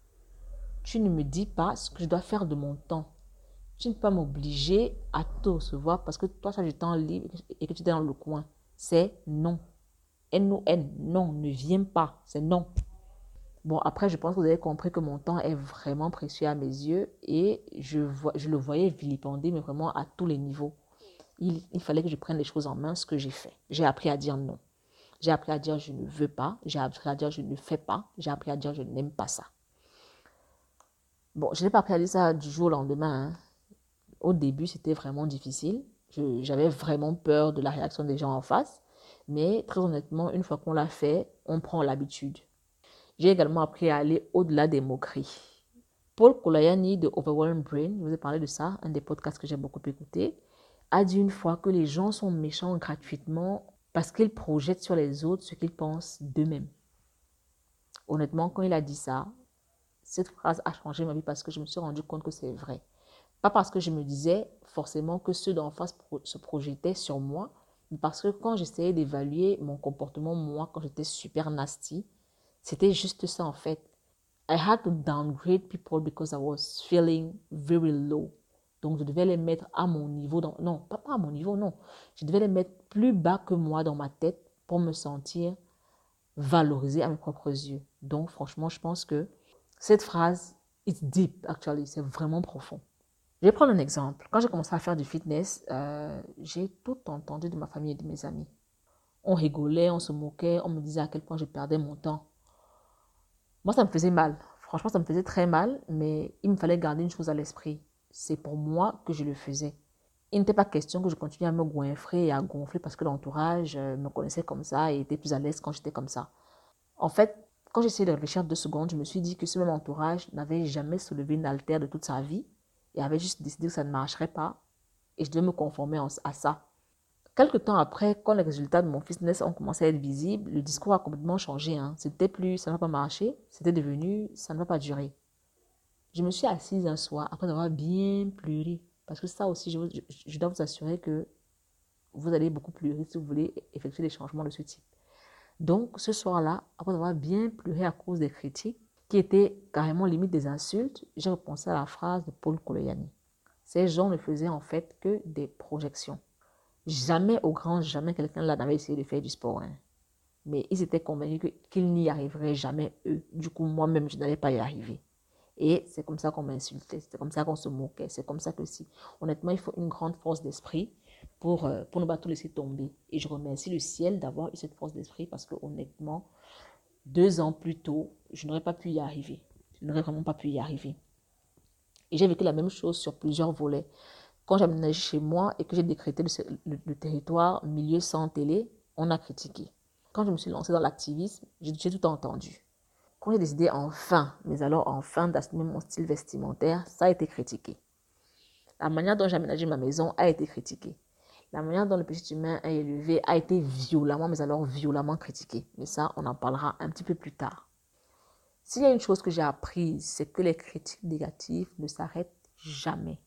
Speaker 1: Tu ne me dis pas ce que je dois faire de mon temps. Tu ne peux pas m'obliger à te recevoir parce que toi, tu as du temps libre et que tu es dans le coin. C'est non. N-O-N. Non, ne viens pas. C'est non. Bon, après, je pense que vous avez compris que mon temps est vraiment précieux à mes yeux et je, vois, je le voyais vilipendé, mais vraiment à tous les niveaux. Il, il fallait que je prenne les choses en main, ce que j'ai fait. J'ai appris à dire non. J'ai appris à dire je ne veux pas. J'ai appris à dire je ne fais pas. J'ai appris à dire je n'aime pas ça. Bon, je n'ai pas appris à dire ça du jour au lendemain. Hein. Au début, c'était vraiment difficile. J'avais vraiment peur de la réaction des gens en face. Mais très honnêtement, une fois qu'on l'a fait, on prend l'habitude. J'ai également appris à aller au-delà des moqueries. Paul Kolayani de Overwhelmed Brain, je vous ai parlé de ça, un des podcasts que j'ai beaucoup écouté, a dit une fois que les gens sont méchants gratuitement parce qu'ils projettent sur les autres ce qu'ils pensent d'eux-mêmes. Honnêtement, quand il a dit ça, cette phrase a changé ma vie parce que je me suis rendu compte que c'est vrai. Pas parce que je me disais forcément que ceux d'en face se projetaient sur moi, mais parce que quand j'essayais d'évaluer mon comportement, moi, quand j'étais super nasty, c'était juste ça en fait. I had to downgrade people because I was feeling very low. Donc je devais les mettre à mon niveau. Dans... Non, pas, à mon niveau, non. Je devais les mettre plus bas que moi dans ma tête pour me sentir valorisé à mes propres yeux. Donc franchement, je pense que cette phrase, it's deep actually, c'est vraiment profond. Je vais prendre un exemple. Quand j'ai commencé à faire du fitness, euh, j'ai tout entendu de ma famille et de mes amis. On rigolait, on se moquait, on me disait à quel point je perdais mon temps. Moi, ça me faisait mal. Franchement, ça me faisait très mal, mais il me fallait garder une chose à l'esprit. C'est pour moi que je le faisais. Il n'était pas question que je continue à me goinfrer et à gonfler parce que l'entourage euh, me connaissait comme ça et était plus à l'aise quand j'étais comme ça. En fait, quand j'essayais de réfléchir deux secondes, je me suis dit que ce même entourage n'avait jamais soulevé une altère de toute sa vie et avait juste décidé que ça ne marcherait pas et je devais me conformer à ça. Quelque temps après, quand les résultats de mon fitness ont commencé à être visibles, le discours a complètement changé. Hein. C'était plus ça ne va pas marcher, c'était devenu ça ne va pas durer. Je me suis assise un soir après avoir bien pleuré. Parce que ça aussi, je, je dois vous assurer que vous allez beaucoup pleurer si vous voulez effectuer des changements de ce type. Donc, ce soir-là, après avoir bien pleuré à cause des critiques, qui étaient carrément limite des insultes, j'ai repensé à la phrase de Paul Koloyani. Ces gens ne faisaient en fait que des projections. Jamais au grand jamais quelqu'un là n'avait essayé de faire du sport. Hein. Mais ils étaient convaincus qu'ils n'y arriveraient jamais eux. Du coup, moi-même, je n'allais pas y arriver. Et c'est comme ça qu'on m'insultait, c'est comme ça qu'on se moquait, c'est comme ça que si. Honnêtement, il faut une grande force d'esprit pour, euh, pour ne pas tout laisser tomber. Et je remercie le ciel d'avoir eu cette force d'esprit parce que honnêtement, deux ans plus tôt, je n'aurais pas pu y arriver. Je n'aurais vraiment pas pu y arriver. Et j'ai vécu la même chose sur plusieurs volets. Quand j'ai aménagé chez moi et que j'ai décrété le, territoire milieu sans télé, on a critiqué. Quand je me suis lancée dans l'activisme, j'ai tout entendu. Quand j'ai décidé enfin, mais alors enfin, d'assumer mon style vestimentaire, ça a été critiqué. La manière dont j'ai aménagé ma maison a été critiquée. La manière dont le petit humain est élevé a été violemment, mais alors violemment critiquée. Mais ça, on en parlera un petit peu plus tard. S'il y a une chose que j'ai apprise, c'est que les critiques négatives ne s'arrêtent jamais.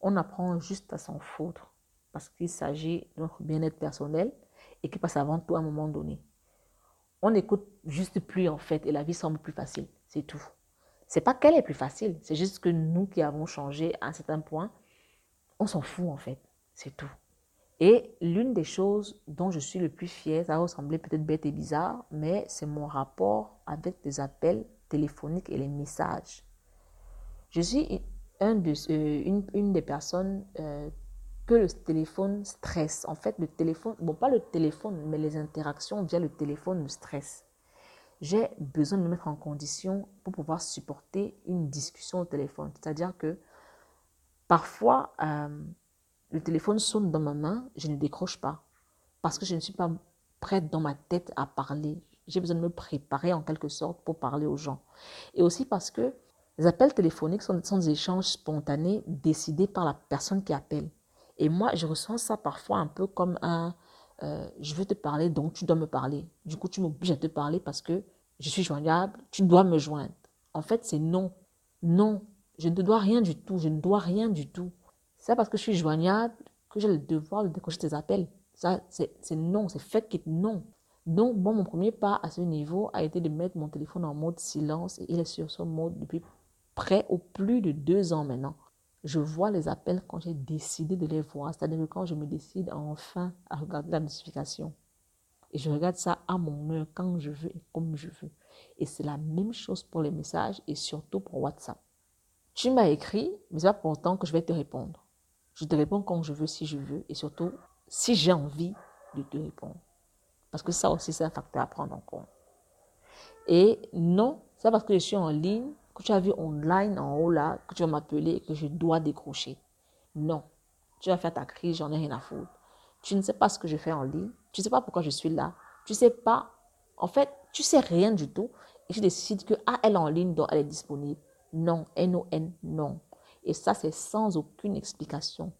Speaker 1: On apprend juste à s'en foutre parce qu'il s'agit de notre bien-être personnel et qui passe avant tout à un moment donné. On n'écoute juste plus en fait et la vie semble plus facile, c'est tout. C'est pas qu'elle est plus facile, c'est juste que nous qui avons changé à un certain point, on s'en fout en fait, c'est tout. Et l'une des choses dont je suis le plus fière, ça va ressembler peut-être bête et bizarre, mais c'est mon rapport avec les appels téléphoniques et les messages. Je suis euh, une, des personnes euh, que le téléphone stresse. En fait, le téléphone, bon, pas le téléphone, mais les interactions via le téléphone me stressent. J'ai besoin de me mettre en condition pour pouvoir supporter une discussion au téléphone. C'est-à-dire que parfois, euh, le téléphone sonne dans ma main, je ne décroche pas. Parce que je ne suis pas prête dans ma tête à parler. J'ai besoin de me préparer en quelque sorte pour parler aux gens. Et aussi parce que les appels téléphoniques sont, des échanges spontanés décidés par la personne qui appelle. Et moi, je ressens ça parfois un peu comme un euh, je veux te parler, donc tu dois me parler. Du coup, tu m'obliges à te parler parce que je suis joignable, tu dois me joindre. En fait, c'est non. Non, je ne te dois rien du tout, je ne dois rien du tout. C'est parce que je suis joignable que j'ai le devoir de décrocher tes appels. Ça, c'est non, c'est fait que non. Donc, bon, mon premier pas à ce niveau a été de mettre mon téléphone en mode silence et il est sur ce mode depuis près ou plus de deux ans maintenant. Je vois les appels quand j'ai décidé de les voir, c'est-à-dire quand je me décide enfin à regarder la notification. Et je regarde ça à mon heure, quand je veux et comme je veux. Et c'est la même chose pour les messages et surtout pour WhatsApp. Tu m'as écrit, mais c'est pas pour autant que je vais te répondre. Je te réponds quand je veux, si je veux, et surtout si j'ai envie de te répondre. Parce que ça aussi, c'est un facteur à prendre en compte. Et non, c'est parce que je suis en ligne, que tu as vu online en haut là, que tu vas m'appeler et que je dois décrocher. Non. Tu vas faire ta crise, j'en ai rien à foutre. Tu ne sais pas ce que je fais en ligne. Tu ne sais pas pourquoi je suis là. Tu ne sais pas. En fait, tu sais rien du tout. Et tu décides que, ah, elle en ligne, donc elle est disponible. Non. N-O-N, non. Et ça, c'est sans aucune explication.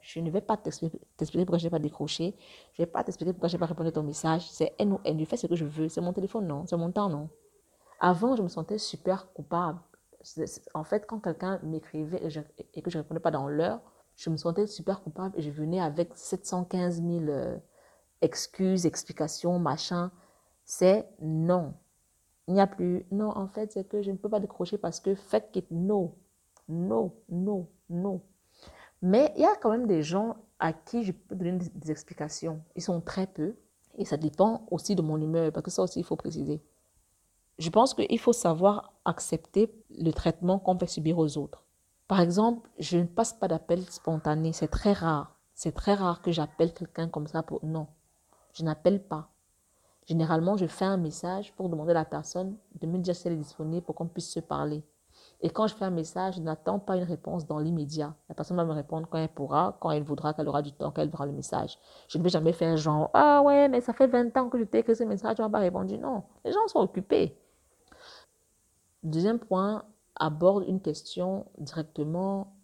Speaker 1: Je ne vais pas t'expliquer pourquoi je n'ai pas décroché. Je ne vais pas t'expliquer pourquoi je n'ai pas répondu à ton message. C'est N ou N. Je fais ce que je veux. C'est mon téléphone, non. C'est mon temps, non. Avant, je me sentais super coupable. En fait, quand quelqu'un m'écrivait et, que je ne répondais pas dans l'heure, je me sentais super coupable et je venais avec 715 000 euh, excuses, explications, machin. C'est non. Il n'y a plus. Non, en fait, c'est que je ne peux pas décrocher parce que faites it no non, non, non. Mais il y a quand même des gens à qui je peux donner des, explications. Ils sont très peu et ça dépend aussi de mon humeur, parce que ça aussi, il faut préciser. Je pense qu'il faut savoir accepter le traitement qu'on fait subir aux autres. Par exemple, je ne passe pas d'appel spontané, c'est très rare. C'est très rare que j'appelle quelqu'un comme ça pour... Non, je n'appelle pas. Généralement, je fais un message pour demander à la personne de me dire si elle est disponible pour qu'on puisse se parler. Et quand je fais un message, je n'attends pas une réponse dans l'immédiat. La personne va me répondre quand elle pourra, quand elle voudra, qu'elle aura du temps, qu'elle verra le message. Je ne vais jamais faire genre, ah ouais, mais ça fait 20 ans que je t'ai écrit ce message, tu m'as pas répondu. Non, les gens sont occupés. Deuxième point, aborde une question directement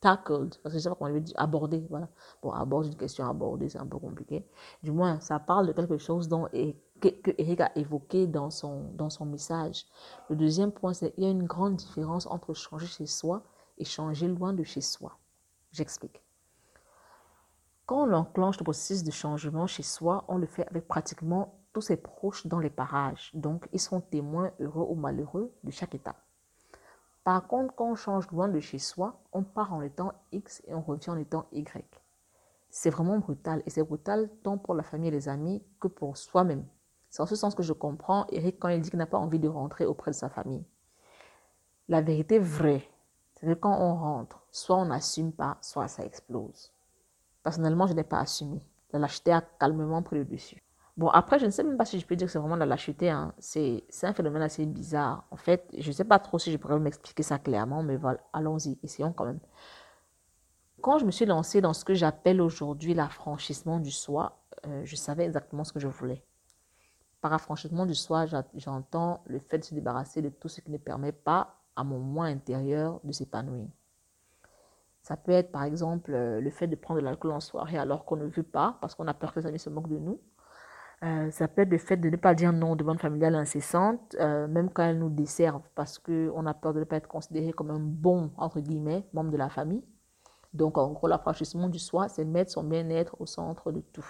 Speaker 1: tackled, parce que je sais pas comment veut dire, aborder, voilà. Bon, aborde une question abordée, c'est un peu compliqué. Du moins, ça parle de quelque chose dont est que, que Eric a évoqué dans son, dans son message. Le deuxième point, c'est qu'il y a une grande différence entre changer chez soi et changer loin de chez soi. J'explique. Quand on enclenche le processus de changement chez soi, on le fait avec pratiquement tous ses proches dans les parages. Donc, ils sont témoins heureux ou malheureux de chaque étape. Par contre, quand on change loin de chez soi, on part en étant X et on revient en étant Y. C'est vraiment brutal. Et c'est brutal tant pour la famille et les amis que pour soi-même. C'est en ce sens que je comprends Eric quand il dit qu'il n'a pas envie de rentrer auprès de sa famille. La vérité vraie, c'est que quand on rentre, soit on n'assume pas, soit ça explose. Personnellement, je n'ai pas assumé. La lâcheté a calmement pris le dessus. Bon, après, je ne sais même pas si je peux dire que c'est vraiment la lâcheté. Hein. C'est un phénomène assez bizarre. En fait, je ne sais pas trop si je pourrais m'expliquer ça clairement, mais allons-y, essayons quand même. Quand je me suis lancée dans ce que j'appelle aujourd'hui l'affranchissement du soi, euh, je savais exactement ce que je voulais. Par affranchissement du soi, j'entends le fait de se débarrasser de tout ce qui ne permet pas à mon moi intérieur de s'épanouir. Ça peut être par exemple euh, le fait de prendre de l'alcool en soirée alors qu'on ne veut pas, parce qu'on a peur que les amis se moquent de nous. Euh, ça peut être le fait de ne pas dire non aux demandes familiales incessantes, euh, même quand elles nous desservent, parce qu'on a peur de ne pas être considéré comme un bon, entre guillemets, membre de la famille. Donc, en gros, l'affranchissement du soi, c'est mettre son bien-être au centre de tout.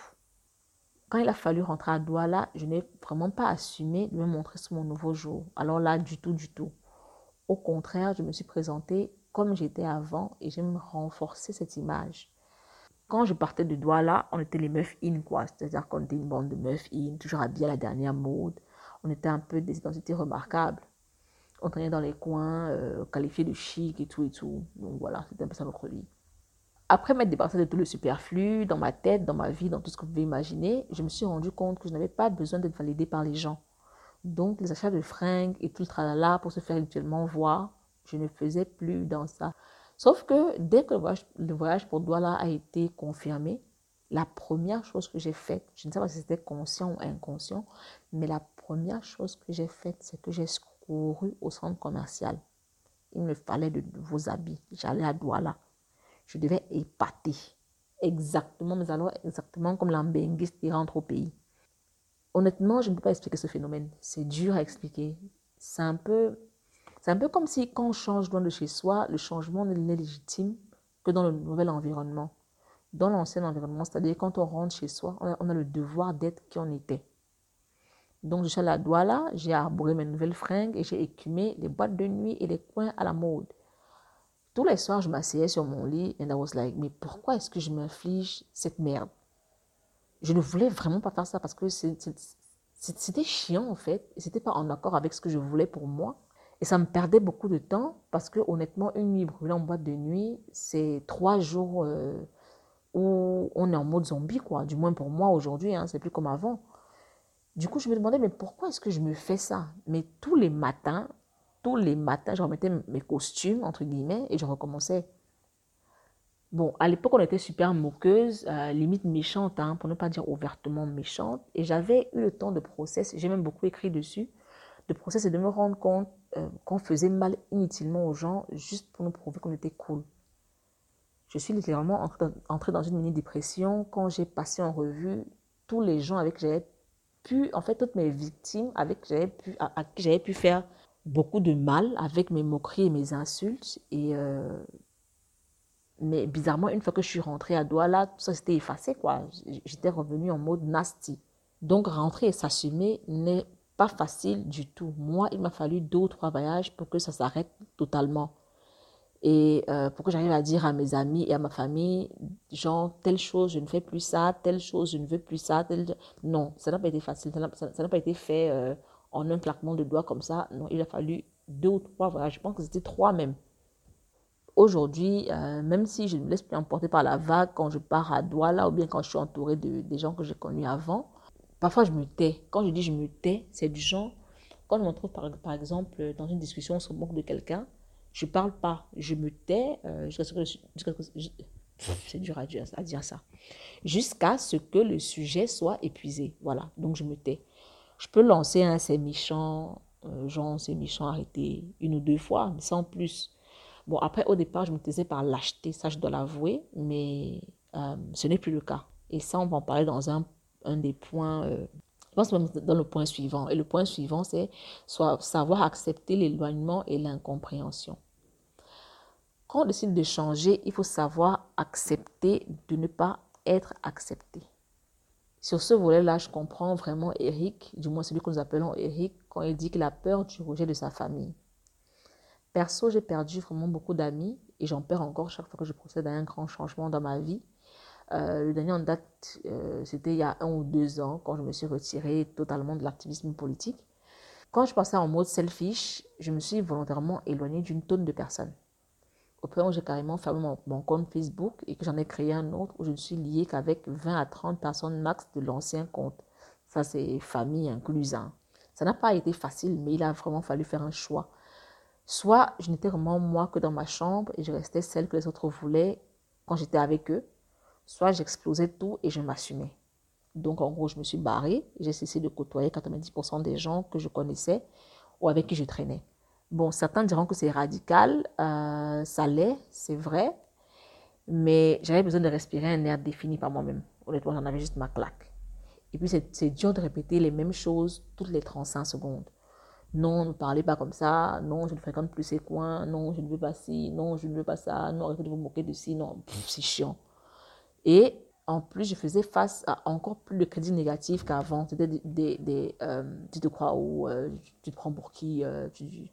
Speaker 1: Quand il a fallu rentrer à Douala, je n'ai vraiment pas assumé de me montrer sur mon nouveau jour. Alors là, du tout, du tout. Au contraire, je me suis présentée comme j'étais avant et j'aime renforcer cette image. Quand je partais de Douala, on était les meufs in, quoi. C'est-à-dire qu'on était une bande de meufs in, toujours habillées à la dernière mode. On était un peu des identités remarquables. On traînait dans les coins, euh, qualifiés de chic et tout et tout. Donc voilà, c'était un peu ça notre vie. Après m'être débarrassé de tout le superflu, dans ma tête, dans ma vie, dans tout ce que vous pouvez imaginer, je me suis rendu compte que je n'avais pas besoin d'être validée par les gens. Donc les achats de fringues et tout le tralala pour se faire habituellement voir, je ne faisais plus dans ça. Sauf que dès que le voyage, pour Douala a été confirmé, la première chose que j'ai faite, je ne sais pas si c'était conscient ou inconscient, mais la première chose que j'ai faite, c'est que j'ai couru au centre commercial. Il me fallait de nouveaux habits. J'allais à Douala. Je devais épater. Exactement, mais alors exactement comme l'ambénguiste qui rentre au pays. Honnêtement, je ne peux pas expliquer ce phénomène. C'est dur à expliquer. C'est un peu c'est un peu comme si quand on change loin de chez soi, le changement n'est légitime que dans le nouvel environnement. Dans l'ancien environnement, c'est-à-dire quand on rentre chez soi, on a, le devoir d'être qui on était. Donc je suis à la Douala, j'ai arboré mes nouvelles fringues et j'ai écumé les boîtes de nuit et les coins à la mode. Tous les soirs, je m'asseyais sur mon lit et I was like, mais pourquoi est-ce que je m'inflige cette merde? Je ne voulais vraiment pas faire ça parce que c'était chiant en fait. Et c'était pas en accord avec ce que je voulais pour moi. Et ça me perdait beaucoup de temps parce que honnêtement, une nuit brûlée en boîte de nuit, c'est trois jours euh, où on est en mode zombie, quoi. Du moins pour moi aujourd'hui, hein, c'est plus comme avant. Du coup, je me demandais, mais pourquoi est-ce que je me fais ça? Mais tous les matins, tous les matins, je remettais mes costumes, entre guillemets, et je recommençais. Bon, à l'époque, on était super moqueuse, euh, limite méchante, hein, pour ne pas dire ouvertement méchante. Et j'avais eu le temps de process, j'ai même beaucoup écrit dessus, de process et de me rendre compte euh, qu'on faisait mal inutilement aux gens juste pour nous prouver qu'on était cool. Je suis littéralement entrée dans, une mini-dépression quand j'ai passé en revue tous les gens avec qui j'avais pu, en fait, toutes mes victimes avec qui j'avais pu, à, qui j'avais pu faire beaucoup de mal avec mes moqueries et mes insultes. Et, euh, mais bizarrement, une fois que je suis rentrée à Douala, tout ça s'était effacé, quoi. J'étais revenue en mode nasty. Donc, rentrer et s'assumer n'est pas facile du tout. Moi, il m'a fallu deux ou trois voyages pour que ça s'arrête totalement. Et euh, pour que j'arrive à dire à mes amis et à ma famille, genre, telle chose, je ne fais plus ça, telle chose, je ne veux plus ça. Non, ça n'a pas été facile, ça n'a pas été fait euh, en un claquement de doigts comme ça. Non, il a fallu deux ou trois voyages. Je pense que c'était trois même. Aujourd'hui, euh, même si je me laisse plus emporter par la vague quand je pars à Douala ou bien quand je suis entourée de, des gens que j'ai connus avant, Parfois, je me tais. Quand je dis je me tais, c'est du genre, quand je me retrouve par, exemple dans une discussion sur le manque de quelqu'un, je parle pas, je me tais euh, c'est dur à dire, ça. Jusqu'à ce que le sujet soit épuisé. Voilà, donc je me tais. Je peux lancer un c'est méchant, euh, genre c'est méchant, arrêter une ou deux fois, mais sans plus. Bon, après, au départ, je me taisais par lâcheté, ça je dois l'avouer, mais euh, ce n'est plus le cas. Et ça, on va en parler dans un un des points euh, Je pense même dans le point suivant. Et le point suivant, c'est savoir accepter l'éloignement et l'incompréhension. Quand on décide de changer, il faut savoir accepter de ne pas être accepté. Sur ce volet-là, je comprends vraiment Eric, du moins celui que nous appelons Eric, quand il dit qu'il a peur du rejet de sa famille. Perso, j'ai perdu vraiment beaucoup d'amis et j'en perds encore chaque fois que je procède à un grand changement dans ma vie. Euh, le dernier en date, euh, c'était il y a un ou deux ans, quand je me suis retirée totalement de l'activisme politique. Quand je passais en mode selfish, je me suis volontairement éloignée d'une tonne de personnes. Au point où j'ai carrément fermé mon, compte Facebook et que j'en ai créé un autre où je ne suis liée qu'avec 20 à 30 personnes max de l'ancien compte. Ça, c'est famille incluse. Hein. Ça n'a pas été facile, mais il a vraiment fallu faire un choix. Soit je n'étais vraiment moi que dans ma chambre et je restais celle que les autres voulaient quand j'étais avec eux, soit j'explosais tout et je m'assumais. Donc en gros, je me suis barrée, j'ai cessé de côtoyer 90% des gens que je connaissais ou avec qui je traînais. Bon, certains diront que c'est radical, euh, ça l'est, c'est vrai, mais j'avais besoin de respirer un air défini par moi-même. Honnêtement, j'en avais juste ma claque. Et puis, c'est dur de répéter les mêmes choses toutes les 35 secondes. Non, ne parlez pas comme ça. Non, je ne fréquente plus ces coins. Non, je ne veux pas ci. Non, je ne veux pas ça. Non, arrêtez de vous moquer de ci. Non, c'est chiant. Et en plus, je faisais face à encore plus de crédits négatifs qu'avant. C'était des, des, euh, tu te crois où, euh, tu te prends pour qui, euh, tu, tu,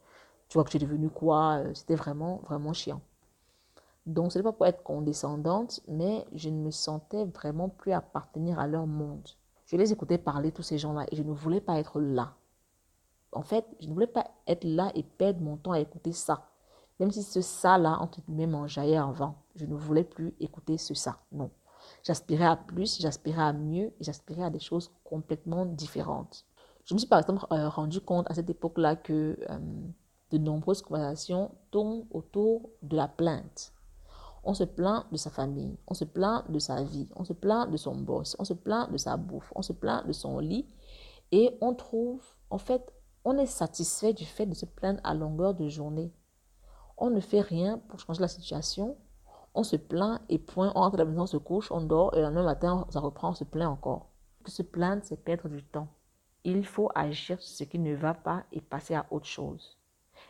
Speaker 1: vois que tu es devenu quoi. C'était vraiment, vraiment chiant. Donc, ce n'est pas pour être condescendante, mais je ne me sentais vraiment plus appartenir à leur monde. Je les écoutais parler, tous ces gens-là, et je ne voulais pas être là. En fait, je ne voulais pas être là et perdre mon temps à écouter ça. Même si ce ça-là, entre guillemets, m'enjaillait avant. Je ne voulais plus écouter ce ça. Non. J'aspirais à plus, j'aspirais à mieux et j'aspirais à des choses complètement différentes. Je me suis par exemple euh, rendu compte à cette époque-là que euh, de nombreuses conversations tournent autour de la plainte. On se plaint de sa famille, on se plaint de sa vie, on se plaint de son boss, on se plaint de sa bouffe, on se plaint de son lit et on trouve, en fait, on est satisfait du fait de se plaindre à longueur de journée. On ne fait rien pour changer la situation. On se plaint et point, on rentre à la maison, on se couche, on dort et le lendemain matin, ça reprend, on se plaint encore. Que se plaindre, c'est perdre du temps. Il faut agir sur ce qui ne va pas et passer à autre chose.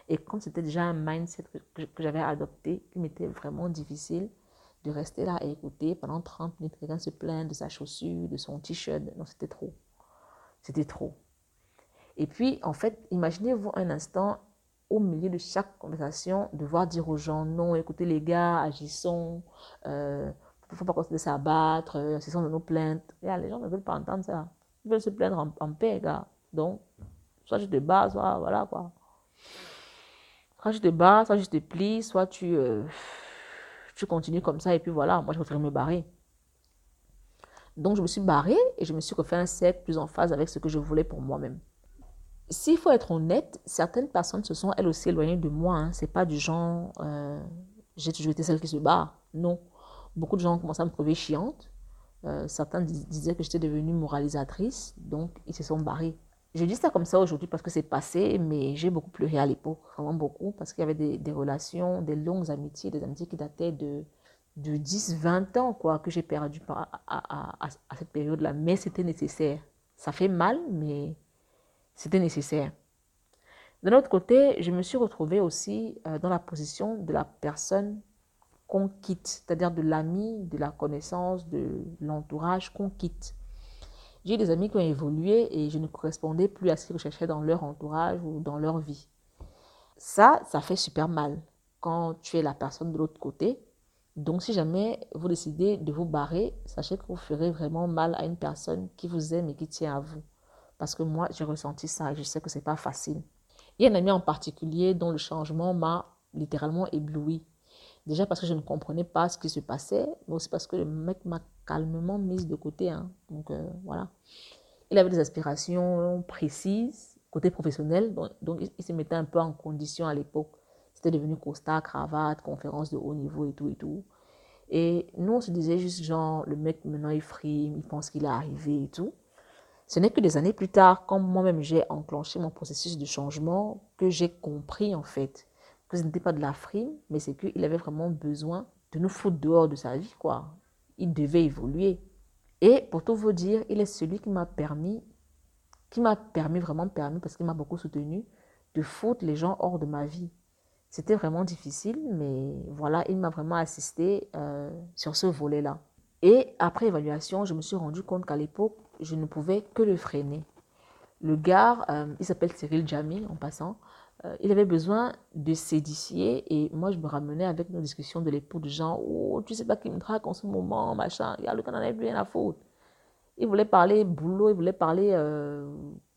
Speaker 1: Et comme c'était déjà un mindset que, j'avais adopté, il m'était vraiment difficile de rester là et écouter pendant 30 minutes quelqu'un se plaindre de sa chaussure, de son t-shirt. Non, c'était trop. C'était trop. Et puis, en fait, imaginez-vous un instant, au milieu de chaque conversation, devoir dire aux gens, non, écoutez les gars, agissons, euh, il ne faut pas continuer à s'abattre, euh, ce sont de nos plaintes. Les gens ne veulent pas entendre ça. Ils veulent se plaindre en, paix, gars. Donc, soit je te bats, soit voilà quoi. Soit je te bats, soit je te plie, soit tu, euh, tu continues comme ça et puis voilà, moi je préfère me barrer. Donc je me suis barrée et je me suis refait un cercle plus en phase avec ce que je voulais pour moi-même. S'il faut être honnête, certaines personnes se sont elles aussi éloignées de moi. Hein. C'est pas du genre, euh, j'ai toujours été celle qui se bat. Non. Beaucoup de gens ont commencé à me trouver chiante. Euh, certains disaient que j'étais devenue moralisatrice, donc ils se sont barrés. Je dis ça comme ça aujourd'hui parce que c'est passé, mais j'ai beaucoup pleuré à l'époque, vraiment beaucoup, parce qu'il y avait des, relations, des longues amitiés, des amitiés qui dataient de, de 10, 20 ans, quoi, que j'ai perdu à cette période-là. Mais c'était nécessaire. Ça fait mal, mais c'était nécessaire. D'un autre côté, je me suis retrouvée aussi euh, dans la position de la personne qu'on quitte, c'est-à-dire de l'ami, de la connaissance, de l'entourage qu'on quitte. J'ai des amis qui ont évolué et je ne correspondais plus à ce qu'ils recherchaient dans leur entourage ou dans leur vie. Ça, ça fait super mal quand tu es la personne de l'autre côté. Donc, si jamais vous décidez de vous barrer, sachez que vous ferez vraiment mal à une personne qui vous aime et qui tient à vous. Parce que moi, j'ai ressenti ça et je sais que c'est pas facile. Il y a un ami en particulier dont le changement m'a littéralement ébloui. Déjà parce que je ne comprenais pas ce qui se passait, mais aussi parce que le mec m'a calmement mise de côté. Hein. Donc euh, voilà. Il avait des aspirations précises, côté professionnel, donc, il, se mettait un peu en condition à l'époque. C'était devenu costard, cravate, conférence de haut niveau et tout et tout. Et nous, on se disait juste genre, le mec maintenant il frime, il pense qu'il est arrivé et tout. Ce n'est que des années plus tard, quand moi-même j'ai enclenché mon processus de changement, que j'ai compris en fait que ce n'était pas de la frime, mais c'est qu'il avait vraiment besoin de nous foutre dehors de sa vie, quoi. Il devait évoluer. Et pour tout vous dire, il est celui qui m'a permis qui m'a permis, vraiment permis, parce qu'il m'a beaucoup soutenu, de foutre les gens hors de ma vie. C'était vraiment difficile, mais voilà, il m'a vraiment assisté euh, sur ce volet-là. Et après évaluation, je me suis rendu compte qu'à l'époque, je ne pouvais que le freiner. Le gars, euh, il s'appelle Cyril Jamy en passant, euh, il avait besoin de s'édicier et moi je me ramenais avec nos discussions de l'époque de gens, oh tu sais pas qui me drague en ce moment, machin, a le Canada rien à foutre. Il voulait parler boulot, il voulait parler euh,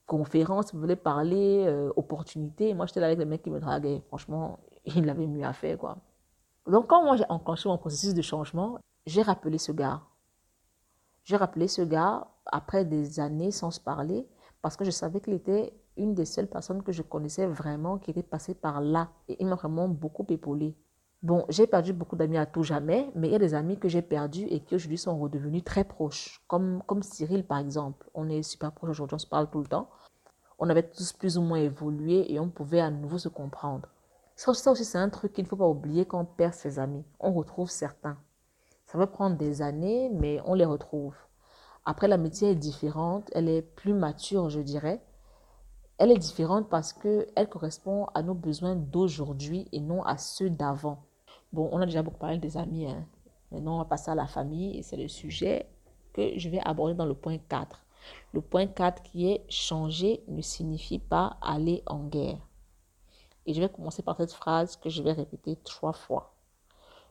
Speaker 1: conférence, il voulait parler opportunité. moi j'étais là avec les mecs qui me draguaient. Franchement, il avait mieux à faire quoi. Donc quand moi j'ai enclenché mon processus de changement, j'ai rappelé ce gars. J'ai rappelé ce gars après des années sans se parler parce que je savais qu'il était une des seules personnes que je connaissais vraiment qui était passée par là. Et il m'a vraiment beaucoup épaulé. Bon, j'ai perdu beaucoup d'amis à tout jamais, mais il y a des amis que j'ai perdus et qui aujourd'hui sont redevenus très proches, comme, comme Cyril par exemple. On est super proches aujourd'hui, on se parle tout le temps. On avait tous plus ou moins évolué et on pouvait à nouveau se comprendre. Ça aussi, c'est un truc qu'il ne faut pas oublier quand on perd ses amis. On retrouve certains. Ça va prendre des années, mais on les retrouve. Après, l'amitié est différente, elle est plus mature, je dirais. Elle est différente parce qu'elle correspond à nos besoins d'aujourd'hui et non à ceux d'avant. Bon, on a déjà beaucoup parlé des amis. Hein. Maintenant, on va passer à la famille et c'est le sujet que je vais aborder dans le point 4. Le point 4 qui est changer ne signifie pas aller en guerre. Et je vais commencer par cette phrase que je vais répéter trois fois.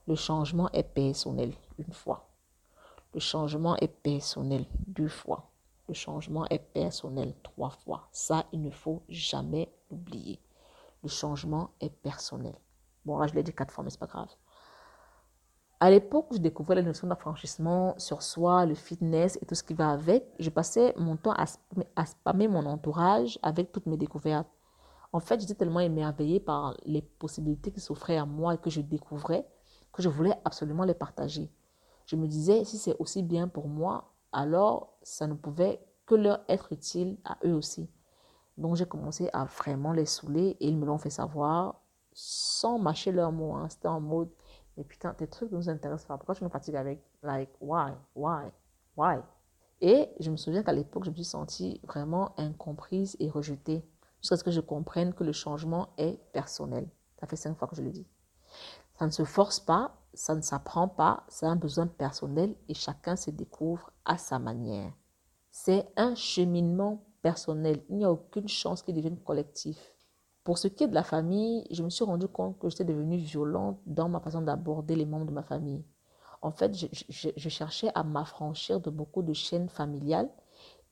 Speaker 1: Le changement est personnel, une fois. Le changement est personnel deux fois. Le changement est personnel trois fois. Ça, il ne faut jamais l'oublier. Le changement est personnel. Bon, là, je l'ai dit quatre fois, mais c'est pas grave. À l'époque où je découvrais les notions d'affranchissement sur soi, le fitness et tout ce qui va avec, je passais mon temps à à spammer mon entourage avec toutes mes découvertes. En fait, j'étais tellement émerveillée par les possibilités qui s'offraient à moi et que je découvrais que je voulais absolument les partager je me disais, si c'est aussi bien pour moi, alors ça ne pouvait que leur être utile à eux aussi. Donc j'ai commencé à vraiment les saouler et ils me l'ont fait savoir sans mâcher leurs mots. Hein. C'était en mode, mais putain, tes trucs ne nous intéressent pas. Pourquoi tu me fatigues avec, like, why, why, why? Et je me souviens qu'à l'époque, je me suis sentie vraiment incomprise et rejetée jusqu'à ce que je comprenne que le changement est personnel. Ça fait cinq fois que je le dis. Ça ne se force pas, ça ne s'apprend pas, c'est un besoin personnel et chacun se découvre à sa manière. C'est un cheminement personnel. Il n'y a aucune chance qu'il devienne collectif. Pour ce qui est de la famille, je me suis rendu compte que j'étais devenue violente dans ma façon d'aborder les membres de ma famille. En fait, je, cherchais à m'affranchir de beaucoup de chaînes familiales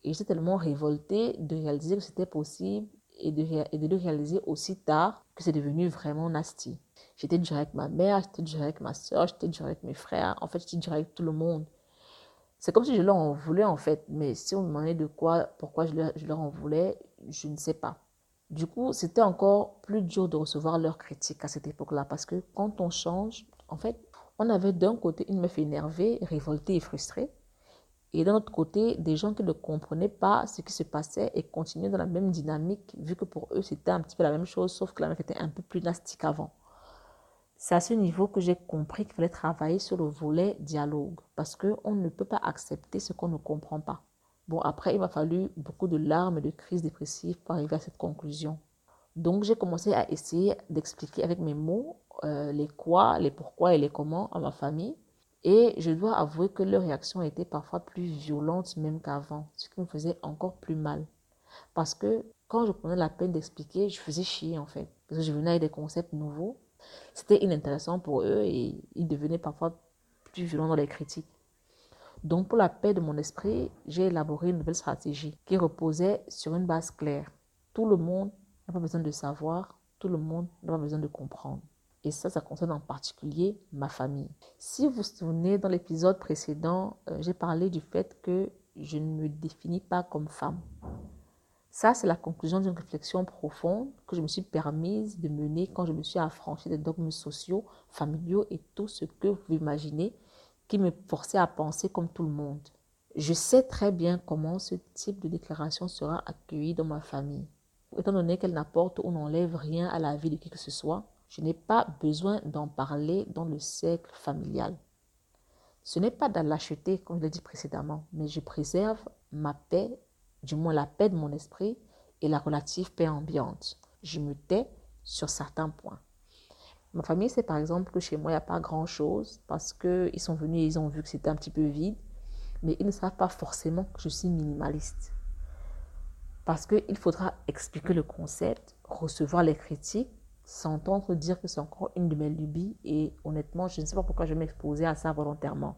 Speaker 1: et j'étais tellement révoltée de réaliser que c'était possible et de, le réaliser aussi tard que c'est devenu vraiment nasty. J'étais dur avec ma mère, j'étais dur avec ma soeur, j'étais dur avec mes frères. En fait, j'étais dur avec tout le monde. C'est comme si je leur en voulais, en fait. Mais si on me demandait de quoi, pourquoi je leur, je leur en voulais, je ne sais pas. Du coup, c'était encore plus dur de recevoir leurs critiques à cette époque-là. Parce que quand on change, en fait, on avait d'un côté une meuf énervée, révoltée et frustrée. Et d'un autre côté, des gens qui ne comprenaient pas ce qui se passait et continuaient dans la même dynamique, vu que pour eux, c'était un petit peu la même chose, sauf que la meuf était un peu plus nasty qu'avant. C'est à ce niveau que j'ai compris qu'il fallait travailler sur le volet dialogue parce qu'on ne peut pas accepter ce qu'on ne comprend pas. Bon, après, il m'a fallu beaucoup de larmes et de crises dépressives pour arriver à cette conclusion. Donc, j'ai commencé à essayer d'expliquer avec mes mots euh, les quoi, les pourquoi et les comment à ma famille. Et je dois avouer que leur réaction était parfois plus violente même qu'avant, ce qui me faisait encore plus mal. Parce que quand je prenais la peine d'expliquer, je faisais chier en fait. Parce que je venais avec des concepts nouveaux c'était inintéressant pour eux et ils devenaient parfois plus violents dans les critiques. Donc, pour la paix de mon esprit, j'ai élaboré une nouvelle stratégie qui reposait sur une base claire. Tout le monde n'a pas besoin de savoir, tout le monde n'a pas besoin de comprendre. Et ça, ça concerne en particulier ma famille. Si vous vous souvenez, dans l'épisode précédent, euh, j'ai parlé du fait que je ne me définis pas comme femme. Ça, c'est la conclusion d'une réflexion profonde que je me suis permise de mener quand je me suis affranchie des dogmes sociaux, familiaux et tout ce que vous imaginez qui me forçait à penser comme tout le monde. Je sais très bien comment ce type de déclaration sera accueilli dans ma famille. Étant donné qu'elle n'apporte ou n'enlève rien à la vie de qui que ce soit, je n'ai pas besoin d'en parler dans le cercle familial. Ce n'est pas de l'acheter, comme je l'ai dit précédemment, mais je préserve ma paix du moins la paix de mon esprit et la relative paix ambiante. Je me tais sur certains points. Ma famille sait par exemple que chez moi, il n'y a pas grand-chose parce qu'ils sont venus et ils ont vu que c'était un petit peu vide, mais ils ne savent pas forcément que je suis minimaliste. Parce qu'il faudra expliquer le concept, recevoir les critiques, s'entendre dire que c'est encore une de mes lubies et honnêtement, je ne sais pas pourquoi je m'exposais à ça volontairement.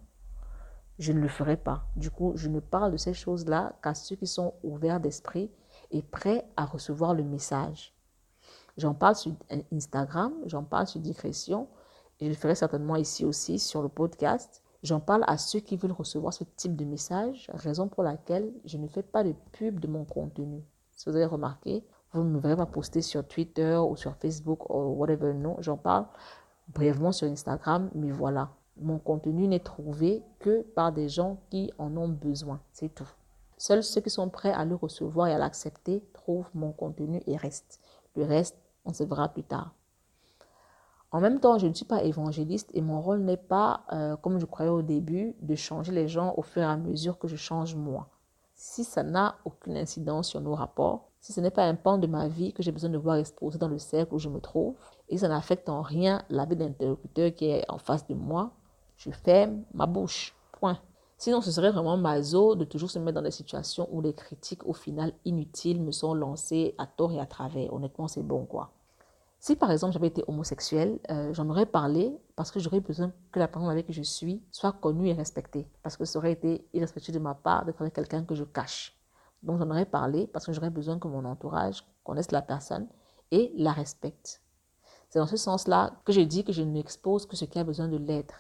Speaker 1: Je ne le ferai pas. Du coup, je ne parle de ces choses-là qu'à ceux qui sont ouverts d'esprit et prêts à recevoir le message. J'en parle sur Instagram, j'en parle sur Discrétion, et je le ferai certainement ici aussi sur le podcast. J'en parle à ceux qui veulent recevoir ce type de message, raison pour laquelle je ne fais pas de pub de mon contenu. Si vous avez remarqué, vous ne me verrez pas poster sur Twitter ou sur Facebook ou whatever, non. J'en parle brièvement sur Instagram, mais voilà. Mon contenu n'est trouvé que par des gens qui en ont besoin, c'est tout. Seuls ceux qui sont prêts à le recevoir et à l'accepter trouvent mon contenu et restent. Le reste, on se verra plus tard. En même temps, je ne suis pas évangéliste et mon rôle n'est pas, euh, comme je croyais au début, de changer les gens au fur et à mesure que je change moi. Si ça n'a aucune incidence sur nos rapports, si ce n'est pas un pan de ma vie que j'ai besoin de voir exposé dans le cercle où je me trouve, et ça n'affecte en rien la vie d'interlocuteur qui est en face de moi, je ferme ma bouche. Point. Sinon, ce serait vraiment maso de toujours se mettre dans des situations où les critiques, au final, inutiles, me sont lancées à tort et à travers. Honnêtement, c'est bon, quoi. Si par exemple j'avais été homosexuel, euh, j'en aurais parlé parce que j'aurais besoin que la personne avec qui je suis soit connue et respectée. Parce que ça aurait été irrespectueux de ma part d'être avec quelqu'un que je cache. Donc j'en aurais parlé parce que j'aurais besoin que mon entourage connaisse la personne et la respecte. C'est dans ce sens-là que je dis que je ne m'expose que ce qui a besoin de l'être.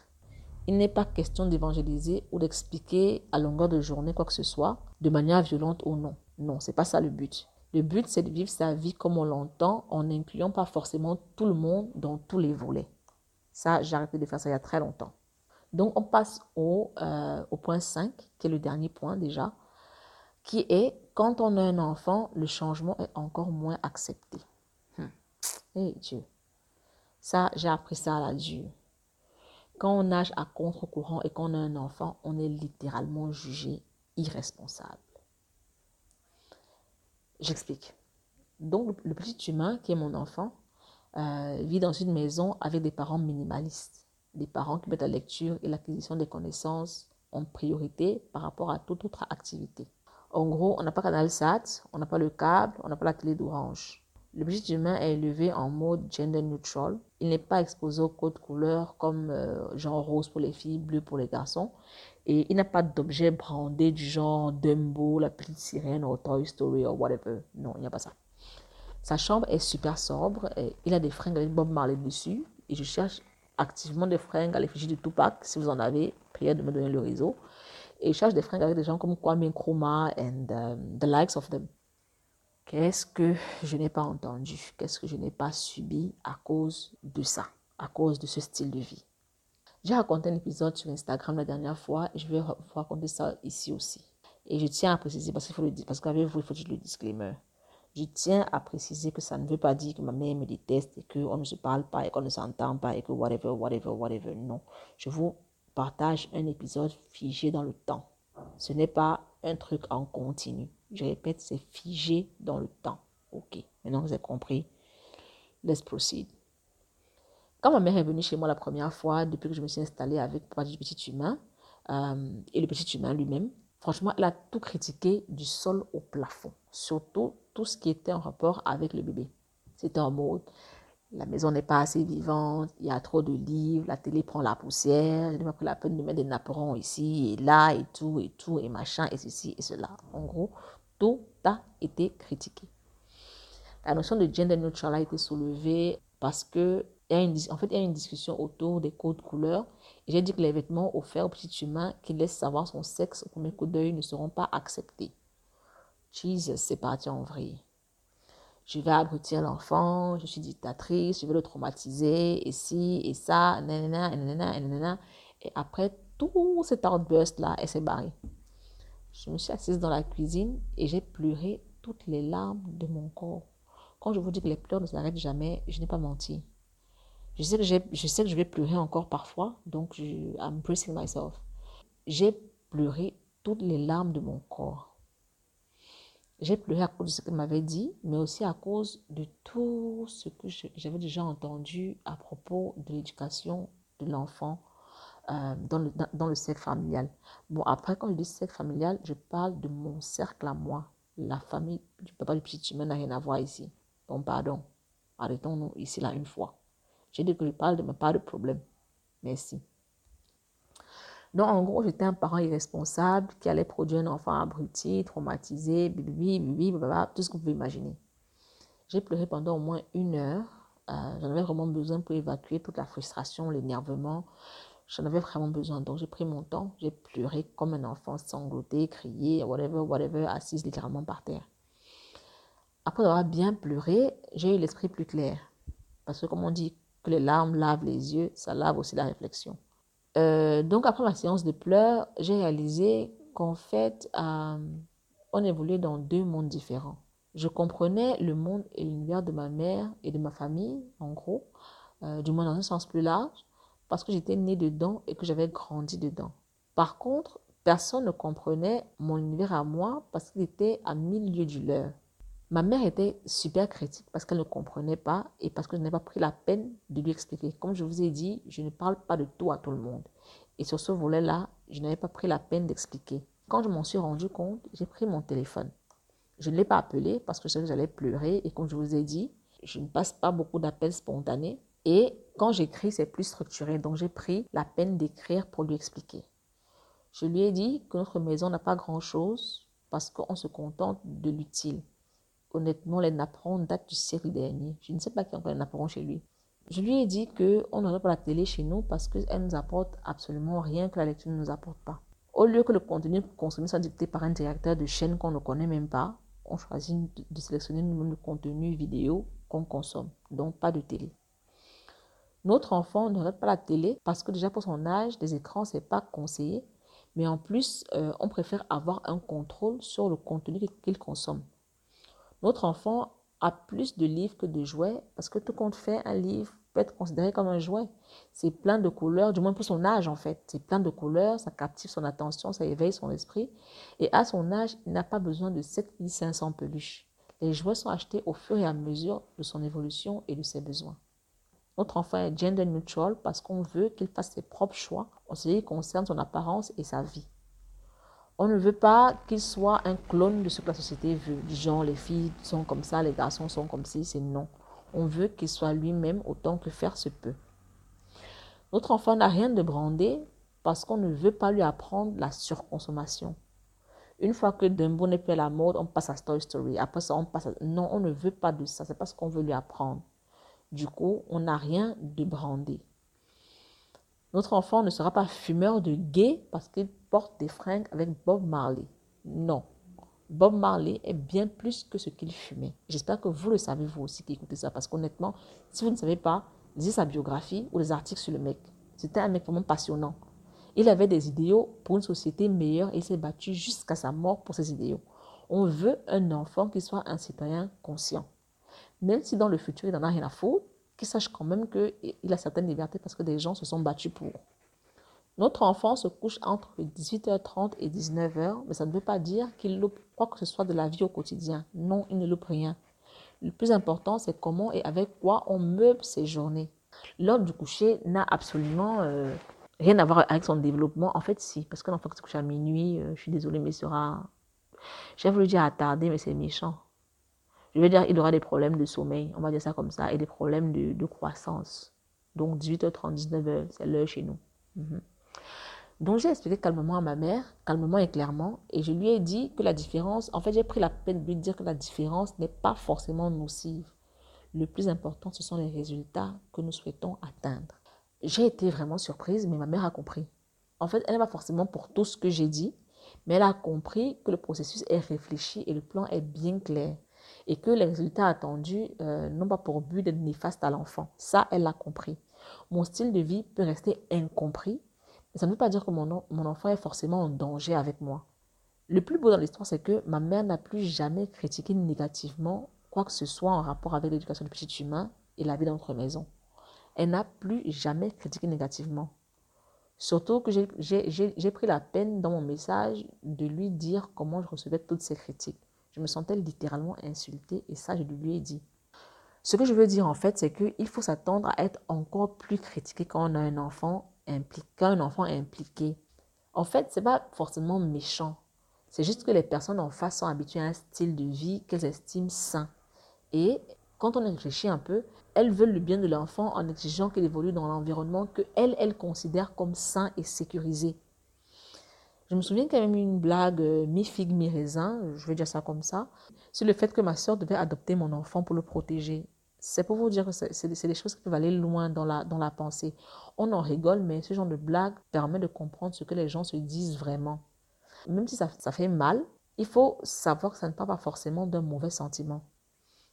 Speaker 1: Il n'est pas question d'évangéliser ou d'expliquer à longueur de journée quoi que ce soit, de manière violente ou non. Non, c'est pas ça le but. Le but, c'est de vivre sa vie comme on l'entend, en n'incluant pas forcément tout le monde dans tous les volets. Ça, j'ai arrêté de faire ça il y a très longtemps. Donc, on passe au, euh, au point 5, qui est le dernier point déjà, qui est quand on a un enfant, le changement est encore moins accepté. Hum. Eh Dieu. Ça, j'ai appris ça à la dure. Quand on nage à contre-courant et qu'on a un enfant, on est littéralement jugé irresponsable. J'explique. Donc, le petit humain, qui est mon enfant, euh, vit dans une maison avec des parents minimalistes, des parents qui mettent la lecture et l'acquisition des connaissances en priorité par rapport à toute autre activité. En gros, on n'a pas Canal Sat, on n'a pas le câble, on n'a pas la télé d'orange. Le petit humain est élevé en mode gender neutral. Il n'est pas exposé aux codes couleurs comme euh, genre rose pour les filles, bleu pour les garçons. Et il n'a pas d'objet brandé du genre Dumbo, la petite sirène ou Toy Story ou whatever. Non, il n'y a pas ça. Sa chambre est super sobre. Il a des fringues avec Bob Marley dessus. Et je cherche activement des fringues à l'effigie de Tupac. Si vous en avez, priez de me donner le réseau. Et je cherche des fringues avec des gens comme Kwame Nkrumah and um, the likes of them. Qu'est-ce que je n'ai pas entendu? Qu'est-ce que je n'ai pas subi à cause de ça, à cause de ce style de vie? J'ai raconté un épisode sur Instagram la dernière fois et je vais vous raconter ça ici aussi. Et je tiens à préciser, parce qu'il faut le parce qu'avec vous, il faut dire le disclaimer. Je tiens à préciser que ça ne veut pas dire que ma mère me déteste et qu'on ne se parle pas et qu'on ne s'entend pas et que whatever, whatever, whatever. Non. Je vous partage un épisode figé dans le temps. Ce n'est pas un truc en continu. Je répète, c'est figé dans le temps. Ok. Maintenant, vous avez compris. Let's proceed. Quand ma mère est venue chez moi la première fois, depuis que je me suis installée avec papa du petit humain, euh, et le petit humain lui-même, franchement, elle a tout critiqué du sol au plafond. Surtout tout ce qui était en rapport avec le bébé. C'était en mode, la maison n'est pas assez vivante, il y a trop de livres, la télé prend la poussière, je n'ai pas pris la peine de mettre des napperons ici et là et tout et tout et machin et ceci et cela. En gros, tout a été critiqué. La notion de gender neutral a été soulevée parce que en fait, il y a une discussion autour des codes couleurs. J'ai dit que les vêtements offerts au petit humain qui laissent savoir son sexe au premier coup d'œil ne seront pas acceptés. Jesus, c'est parti en vrille. Je vais abrutir l'enfant, je suis dictatrice, je vais le traumatiser, et ci, et ça, nanana, nanana, nanana. Et après tout cet outburst-là, elle s'est barrée. Je me suis assise dans la cuisine et j'ai pleuré toutes les larmes de mon corps. Quand je vous dis que les pleurs ne s'arrêtent jamais, je n'ai pas menti. Je sais que, je sais que je vais pleurer encore parfois, donc je, I'm bracing myself. J'ai pleuré toutes les larmes de mon corps. J'ai pleuré à cause de ce qu'elle m'avait dit, mais aussi à cause de tout ce que j'avais déjà entendu à propos de l'éducation de l'enfant euh, dans, le, dans, le cercle familial. Bon, après, quand je dis cercle familial, je parle de mon cercle à moi. La famille du papa du petit humain n'a rien à voir ici. Donc, pardon. Arrêtons-nous ici là une fois. J'ai dit que je parle de ma part de problème. Merci. Donc, en gros, j'étais un parent irresponsable qui allait produire un enfant abruti, traumatisé, bibi, bibi, tout ce que vous pouvez imaginer. J'ai pleuré pendant au moins une heure. Euh, j'en avais vraiment besoin pour évacuer toute la frustration, l'énervement. J'en avais vraiment besoin. Donc, j'ai pris mon temps. J'ai pleuré comme un enfant, sangloté, crié, whatever, whatever, assise littéralement par terre. Après avoir bien pleuré, j'ai eu l'esprit plus clair. Parce que, comme on dit que les larmes lavent les yeux, ça lave aussi la réflexion. Euh, donc, après ma séance de pleurs, j'ai réalisé qu'en fait, euh, on évoluait dans deux mondes différents. Je comprenais le monde et l'univers de ma mère et de ma famille, en gros, euh, du moins dans un sens plus large, parce que j'étais née dedans et que j'avais grandi dedans. Par contre, personne ne comprenait mon univers à moi parce qu'il était à mille lieues du leur. Ma mère était super critique parce qu'elle ne comprenait pas et parce que je n'avais pas pris la peine de lui expliquer. Comme je vous ai dit, je ne parle pas de tout à tout le monde. Et sur ce volet-là, je n'avais pas pris la peine d'expliquer. Quand je m'en suis rendu compte, j'ai pris mon téléphone. Je ne l'ai pas appelé parce que je savais que j'allais pleurer et comme je vous ai dit, je ne passe pas beaucoup d'appels spontanés. Et quand j'écris, c'est plus structuré. Donc j'ai pris la peine d'écrire pour lui expliquer. Je lui ai dit que notre maison n'a pas grand-chose parce qu'on se contente de l'utile. Honnêtement, les napperons datent du siècle dernier. Je ne sais pas qui a encore les napperons chez lui. Je lui ai dit qu'on n'aurait pas la télé chez nous parce qu'elle nous apporte absolument rien que la lecture ne nous apporte pas. Au lieu que le contenu consommé soit dicté par un directeur de chaîne qu'on ne connaît même pas, on choisit de sélectionner le contenu vidéo qu'on consomme. Donc pas de télé. Notre enfant ne pas la télé parce que déjà pour son âge, les écrans, c'est pas conseillé. Mais en plus, euh, on préfère avoir un contrôle sur le contenu qu'il consomme. Notre enfant a plus de livres que de jouets parce que tout compte fait, un livre peut être considéré comme un jouet. C'est plein de couleurs, du moins pour son âge en fait. C'est plein de couleurs, ça captive son attention, ça éveille son esprit. Et à son âge, il n'a pas besoin de 7500 peluches. Les jouets sont achetés au fur et à mesure de son évolution et de ses besoins. Notre enfant est gender neutral parce qu'on veut qu'il fasse ses propres choix en ce qui concerne son apparence et sa vie. On ne veut pas qu'il soit un clone de ce que la société veut. Du genre, les filles sont comme ça, les garçons sont comme ci, c'est non. On veut qu'il soit lui-même autant que faire se peut. Notre enfant n'a rien de brandé parce qu'on ne veut pas lui apprendre la surconsommation. Une fois que Dumbo n'est plus à la mode, on passe à Toy Story. Après ça, on passe à... Non, on ne veut pas de ça. C'est pas ce qu'on veut lui apprendre. Du coup, on n'a rien de brandé. Notre enfant ne sera pas fumeur de gay parce qu'il porte des fringues avec Bob Marley. Non. Bob Marley est bien plus que ce qu'il fumait. J'espère que vous le savez, vous aussi qui écoutez ça, parce qu'honnêtement, si vous ne savez pas, lisez sa biographie ou les articles sur le mec. C'était un mec vraiment passionnant. Il avait des idéaux pour une société meilleure et il s'est battu jusqu'à sa mort pour ses idéaux. On veut un enfant qui soit un citoyen conscient. Même si dans le futur, il n'en a rien à foutre, qu'il sache quand même qu'il a certaines libertés parce que des gens se sont battus pour. Notre enfant se couche entre 18h30 et 19h, mais ça ne veut pas dire qu'il loupe quoi que ce soit de la vie au quotidien. Non, il ne loupe rien. Le plus important, c'est comment et avec quoi on meuble ses journées. L'heure du coucher n'a absolument euh, rien à voir avec son développement. En fait, si, parce qu'un enfant qui se couche à minuit, euh, je suis désolée, mais sera... J'ai voulu dire attardé, mais c'est méchant. Je veux dire, il aura des problèmes de sommeil, on va dire ça comme ça, et des problèmes de, croissance. Donc 18h30, 19h, c'est l'heure chez nous. Mhm. Donc j'ai expliqué calmement à ma mère, calmement et clairement, et je lui ai dit que la différence, en fait j'ai pris la peine de lui dire que la différence n'est pas forcément nocive. Le plus important, ce sont les résultats que nous souhaitons atteindre. J'ai été vraiment surprise, mais ma mère a compris. En fait, elle n'est pas forcément pour tout ce que j'ai dit, mais elle a compris que le processus est réfléchi et le plan est bien clair et que les résultats attendus euh, n'ont pas pour but d'être néfastes à l'enfant. Ça, elle l'a compris. Mon style de vie peut rester incompris, mais ça ne veut pas dire que mon, mon enfant est forcément en danger avec moi. Le plus beau dans l'histoire, c'est que ma mère n'a plus jamais critiqué négativement quoi que ce soit en rapport avec l'éducation du petit humain et la vie dans notre maison. Elle n'a plus jamais critiqué négativement. Surtout que j'ai pris la peine dans mon message de lui dire comment je recevais toutes ces critiques. Je me sentais littéralement insultée et ça, je lui ai dit. Ce que je veux dire en fait, c'est qu'il faut s'attendre à être encore plus critiqué quand on a un enfant impliqué, quand un enfant est impliqué. En fait, c'est pas forcément méchant. C'est juste que les personnes en face sont habituées à un style de vie qu'elles estiment sain. Et quand on réfléchit un peu, elles veulent le bien de l'enfant en exigeant qu'il évolue dans l'environnement que elles, elles considèrent comme sain et sécurisé. Je me souviens avait eu une blague euh, mi-figue, mi-raisin, je vais dire ça comme ça, sur le fait que ma soeur devait adopter mon enfant pour le protéger. C'est pour vous dire que c'est des choses qui peuvent aller loin dans la, dans la pensée. On en rigole, mais ce genre de blague permet de comprendre ce que les gens se disent vraiment. Même si ça, ça fait mal, il faut savoir que ça ne part pas forcément d'un mauvais sentiment.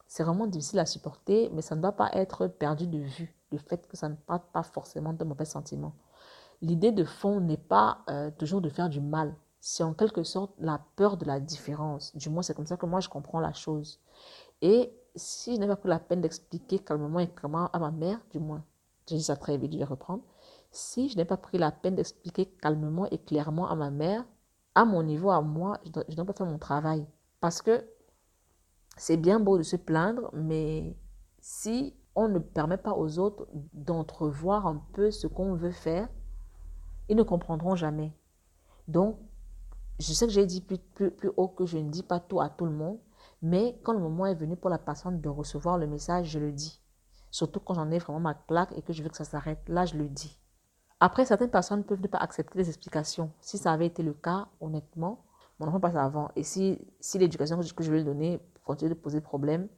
Speaker 1: C'est vraiment difficile à supporter, mais ça ne doit pas être perdu de vue, le fait que ça ne part pas forcément d'un mauvais sentiment l'idée de fond n'est pas euh, toujours de faire du mal. C'est en quelque sorte la peur de la différence. Du moins, c'est comme ça que moi, je comprends la chose. Et si je n'ai pas pris la peine d'expliquer calmement et clairement à ma mère, du moins, je dis ça très vite, je vais reprendre. Si je n'ai pas pris la peine d'expliquer calmement et clairement à ma mère, à mon niveau, à moi, je dois pas faire mon travail. Parce que c'est bien beau de se plaindre, mais si on ne permet pas aux autres d'entrevoir un peu ce qu'on veut faire, ils ne comprendront jamais. Donc, je sais que j'ai dit plus, plus, plus haut que je ne dis pas tout à tout le monde, mais quand le moment est venu pour la personne de recevoir le message, je le dis. Surtout quand j'en ai vraiment ma claque et que je veux que ça s'arrête. Là, je le dis. Après, certaines personnes peuvent ne pas accepter les explications. Si ça avait été le cas, honnêtement, mon enfant passe avant. Et si, l'éducation que je lui donner continue de poser problème,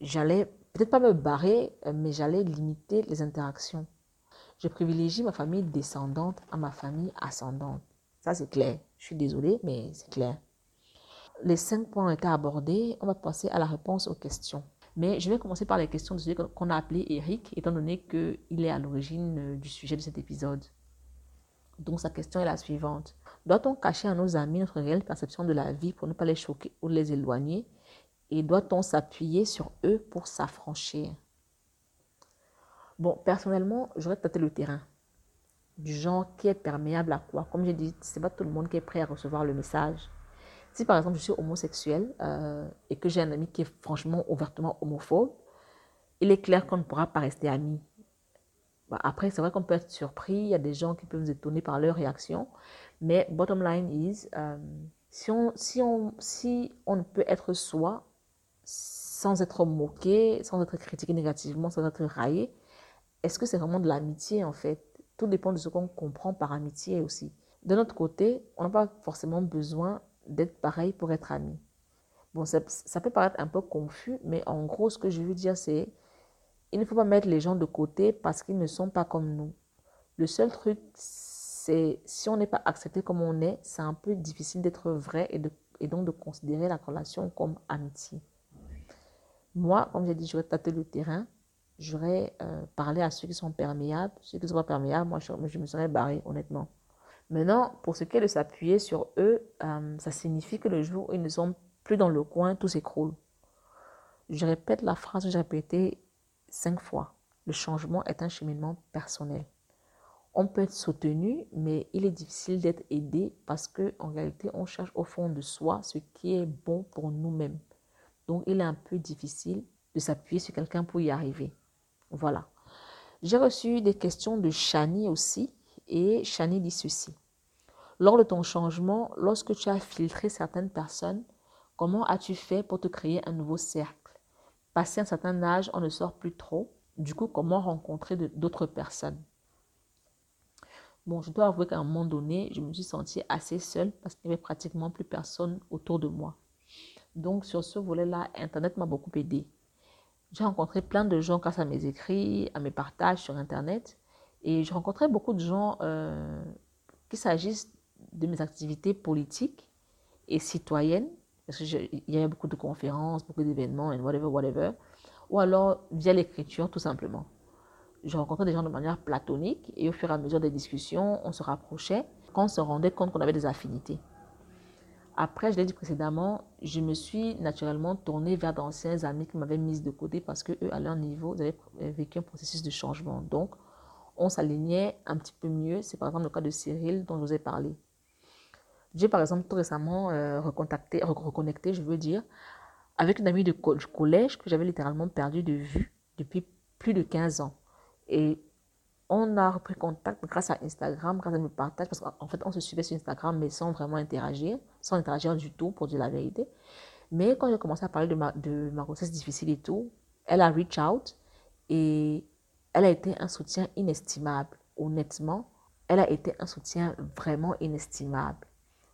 Speaker 1: j'allais peut-être pas me barrer, euh, mais j'allais limiter les interactions. Je privilégie ma famille descendante à ma famille ascendante. Ça, c'est clair. Je suis désolée, mais c'est clair. Les cinq points ont été abordés. On va passer à la réponse aux questions. Mais je vais commencer par les questions de qu'on a appelé Eric, étant donné qu'il est à l'origine euh, du sujet de cet épisode. Donc sa question est la suivante. Doit-on cacher à nos amis notre réelle perception de la vie pour ne pas les choquer ou les éloigner? Et doit-on s'appuyer sur eux pour s'affranchir? Bon, personnellement, j'aurais tâté le terrain. Du genre qui est perméable à quoi? Comme j'ai dit, c'est pas tout le monde qui est prêt à recevoir le message. Si par exemple je suis homosexuel euh, et que j'ai un ami qui est franchement ouvertement homophobe, il est clair qu'on ne pourra pas rester amis. Bah, après, c'est vrai qu'on peut être surpris, il y a des gens qui peuvent nous étonner par leur réaction, mais bottom line is, euh, si, on, si, on, si on ne peut être soi sans être moqué, sans être critiqué négativement, sans être raillé, est-ce que c'est vraiment de l'amitié en fait? Tout dépend de ce qu'on comprend par amitié aussi. De notre côté, on n'a pas forcément besoin d'être pareil pour être amis. Bon, ça, peut paraître un peu confus, mais en gros, ce que je veux dire, c'est il ne faut pas mettre les gens de côté parce qu'ils ne sont pas comme nous. Le seul truc, c'est si on n'est pas accepté comme on est, c'est un peu difficile d'être vrai et, et donc de considérer la relation comme amitié. Moi, comme j'ai dit, je vais tâter le terrain j'aurais euh, parlé à ceux qui sont perméables. Ceux qui ne sont pas perméables, moi, je, me serais barré, honnêtement. Maintenant, pour ce qui est de s'appuyer sur eux, euh, ça signifie que le jour où ils ne sont plus dans le coin, tout s'écroule. Je répète la phrase que j'ai répétée cinq fois. Le changement est un cheminement personnel. On peut être soutenu, mais il est difficile d'être aidé parce que en réalité, on cherche au fond de soi ce qui est bon pour nous-mêmes. Donc, il est un peu difficile de s'appuyer sur quelqu'un pour y arriver. Voilà. J'ai reçu des questions de Shani aussi. Et Shani dit ceci. Lors de ton changement, lorsque tu as filtré certaines personnes, comment as-tu fait pour te créer un nouveau cercle? Passé un certain âge, on ne sort plus trop. Du coup, comment rencontrer d'autres personnes? Bon, je dois avouer qu'à un moment donné, je me suis sentie assez seule parce qu'il n'y avait pratiquement plus personne autour de moi. Donc, sur ce volet-là, Internet m'a beaucoup aidé. J'ai rencontré plein de gens grâce à mes écrits, à mes partages sur Internet. Et j'ai rencontré beaucoup de gens, euh, qu'il s'agisse de mes activités politiques et citoyennes, parce qu'il y a beaucoup de conférences, beaucoup d'événements, whatever, whatever, ou alors via l'écriture, tout simplement. J'ai rencontré des gens de manière platonique, et au fur et à mesure des discussions, on se rapprochait, quand on se rendait compte qu'on avait des affinités. Après, je l'ai dit précédemment, je me suis naturellement tournée vers d'anciens amis qui m'avaient mise de côté parce que eux, à leur niveau, ils avaient vécu un processus de changement. Donc, on s'alignait un petit peu mieux. C'est par exemple le cas de Cyril dont je vous ai parlé. J'ai par exemple tout récemment euh, recontacté, reconnecté, je veux dire, avec une amie de du collège que j'avais littéralement perdu de vue depuis plus de 15 ans. Et on a repris contact grâce à Instagram, grâce à mes partages, parce qu'en fait, on se suivait sur Instagram, mais sans vraiment interagir, sans interagir du tout, pour dire la vérité. Mais quand j'ai commencé à parler de ma, de ma grossesse difficile et tout, elle a reach out et elle a été un soutien inestimable. Honnêtement, elle a été un soutien vraiment inestimable.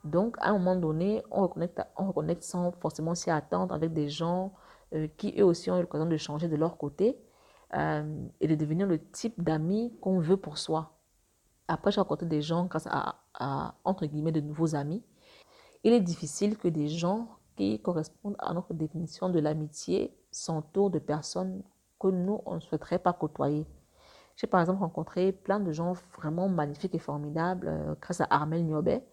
Speaker 1: Donc, à un moment donné, on reconnecte, on reconnecte sans forcément s'y attendre avec des gens euh, qui, eux aussi, ont eu l'occasion de changer de leur côté euh, et de devenir le type d'amis qu'on veut pour soi. Après, j'ai rencontré des gens grâce à, à, entre guillemets, de nouveaux amis. Il est difficile que des gens qui correspondent à notre définition de l'amitié s'entourent de personnes que nous, on ne souhaiterait pas côtoyer. J'ai par exemple rencontré plein de gens vraiment magnifiques et formidables euh, grâce à Armel Niobet.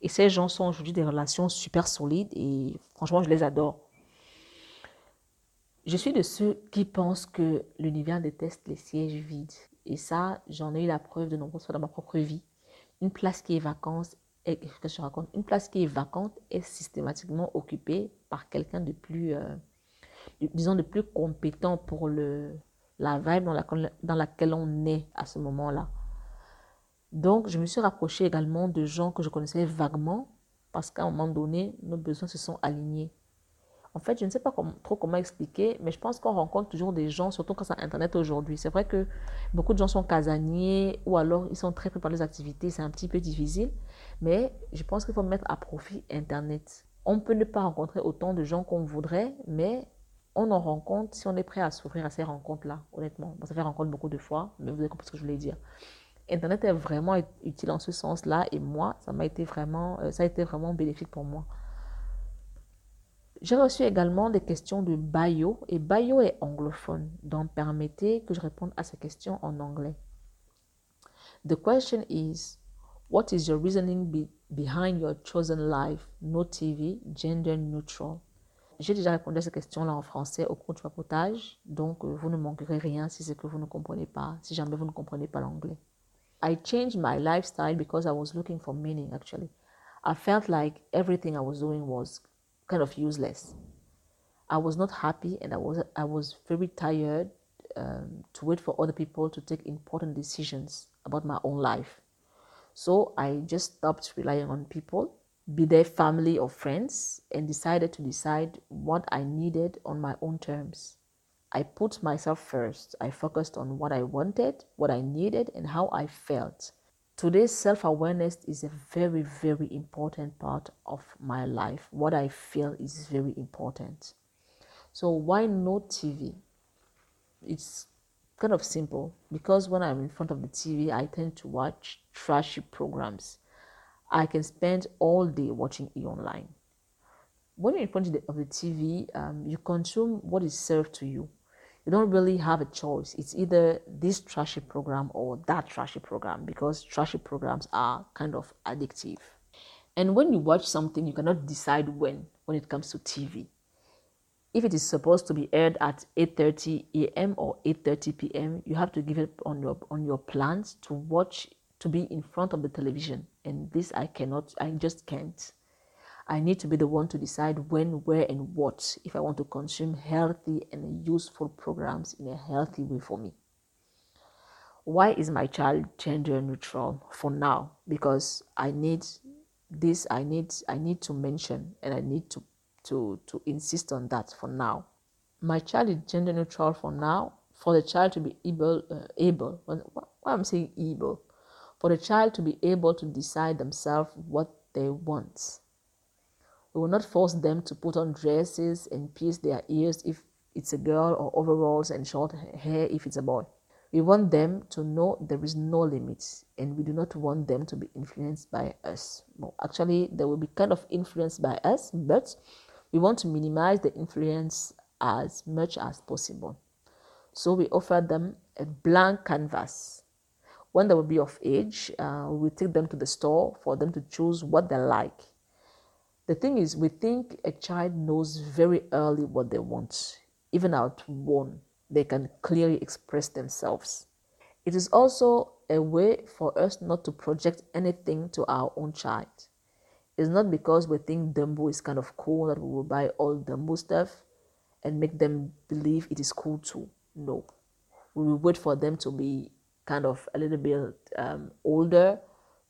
Speaker 1: Et ces gens sont aujourd'hui des relations super solides et franchement, je les adore. Je suis de ceux qui pensent que l'univers déteste les sièges vides. Et ça, j'en ai eu la preuve de nombreuses fois dans ma propre vie. Une place qui est vacante, est, que je raconte, une place qui est vacante est systématiquement occupée par quelqu'un de plus, euh, disons, de plus compétent pour le, la vibe dans, la, dans laquelle on est à ce moment-là. Donc, je me suis rapprochée également de gens que je connaissais vaguement parce qu'à un moment donné, nos besoins se sont alignés. En fait, je ne sais pas trop comment expliquer, mais je pense qu'on rencontre toujours des gens, surtout quand c'est Internet aujourd'hui. C'est vrai que beaucoup de gens sont casaniers ou alors ils sont très pris par les activités, c'est un petit peu difficile, mais je pense qu'il faut mettre à profit Internet. On peut ne pas rencontrer autant de gens qu'on voudrait, mais on en rencontre si on est prêt à s'ouvrir à ces rencontres-là, honnêtement. ça fait rencontre beaucoup de fois, mais vous avez compris ce que je voulais dire. Internet est vraiment utile en ce sens-là et moi, ça m'a été vraiment, euh, ça a été vraiment bénéfique pour moi. J'ai reçu également des questions de Bayo et Bayo est anglophone, donc permettez que je réponde à ces questions en anglais. The question is, what is your reasoning behind your chosen life, no TV, gender neutral? J'ai déjà répondu à ces questions-là en français au cours du papotage, donc euh, vous ne manquerez rien si c'est que vous ne comprenez pas, si jamais vous ne comprenez pas l'anglais. I changed my lifestyle because I was looking for meaning, actually. I felt like everything I was doing was kind of useless. I was not happy and I was, I was very tired um, to wait for other people to take important decisions about my own life. So I just stopped relying on people, be they family or friends, and decided to decide what I needed on my own terms. I put myself first. I focused on what I wanted, what I needed, and how I felt. Today's self awareness is a very, very important part of my life. What I feel is very important. So, why no TV? It's kind of simple because when I'm in front of the TV, I tend to watch trashy programs. I can spend all day watching e online. When you're in front of the, of the TV, um, you consume what is served to you you don't really have a choice. It's either this trashy program or that trashy program because trashy programs are kind of addictive. And when you watch something, you cannot decide when when it comes to TV. If it is supposed to be aired at 8:30 a.m. or 8:30 p.m., you have to give it on your on your plans to watch to be in front of the television. And this I cannot, I just can't. I need to be the one to decide when, where, and what if I want to consume healthy and useful programs in a healthy way for me. Why is my child gender neutral for now? Because I need this, I need, I need to mention and I need to, to, to insist on that for now. My child is gender neutral for now. For the child to be able, uh, able, why I'm saying able, for the child to be able to decide themselves what they want we will not force them to put on dresses and pierce their ears if it's a girl or overalls and short hair if it's a boy. We want them to know there is no limit and we do not want them to be influenced by us. Well, actually, they will be kind of influenced by us, but we want to minimize the influence as much as possible. So we offer them a blank canvas. When they will be of age, uh, we take them to the store for them to choose what they like the thing is, we think a child knows very early what they want. Even at one, they can clearly express themselves. It is also a way for us not to project anything to our own child. It's not because we think Dumbo is kind of cool that we will buy all Dumbo stuff. and make them believe it is cool too. No. We will wait for them to be kind of a little bit um, older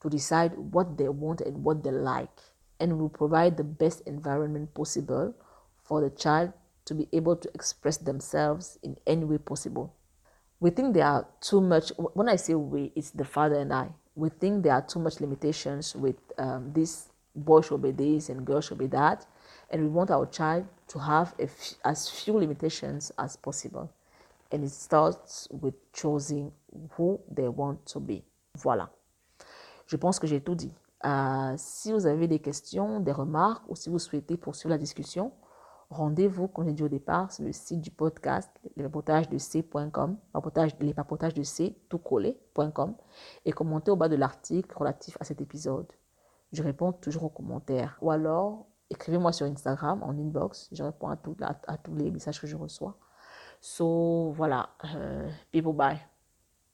Speaker 1: to decide what they want and what they like. And will provide the best environment possible for the child to be able to express themselves in any way possible. We think there are too much, when I say we, it's the father and I. We think there are too much limitations with um, this boy should be this and girl should be that. And we want our child to have as few limitations as possible. And it starts with choosing who they want to be. Voilà. Je pense que j'ai tout dit. Euh, si vous avez des questions, des remarques ou si vous souhaitez poursuivre la discussion, rendez-vous, comme j'ai dit au départ, sur le site du podcast, les papotages de c.com, les papotages de c, tout collé.com, et commentez au bas de l'article relatif à cet épisode. Je réponds toujours aux commentaires. Ou alors, écrivez-moi sur Instagram, en inbox. Je réponds à, tous les messages que je reçois. So, voilà. Euh, bye.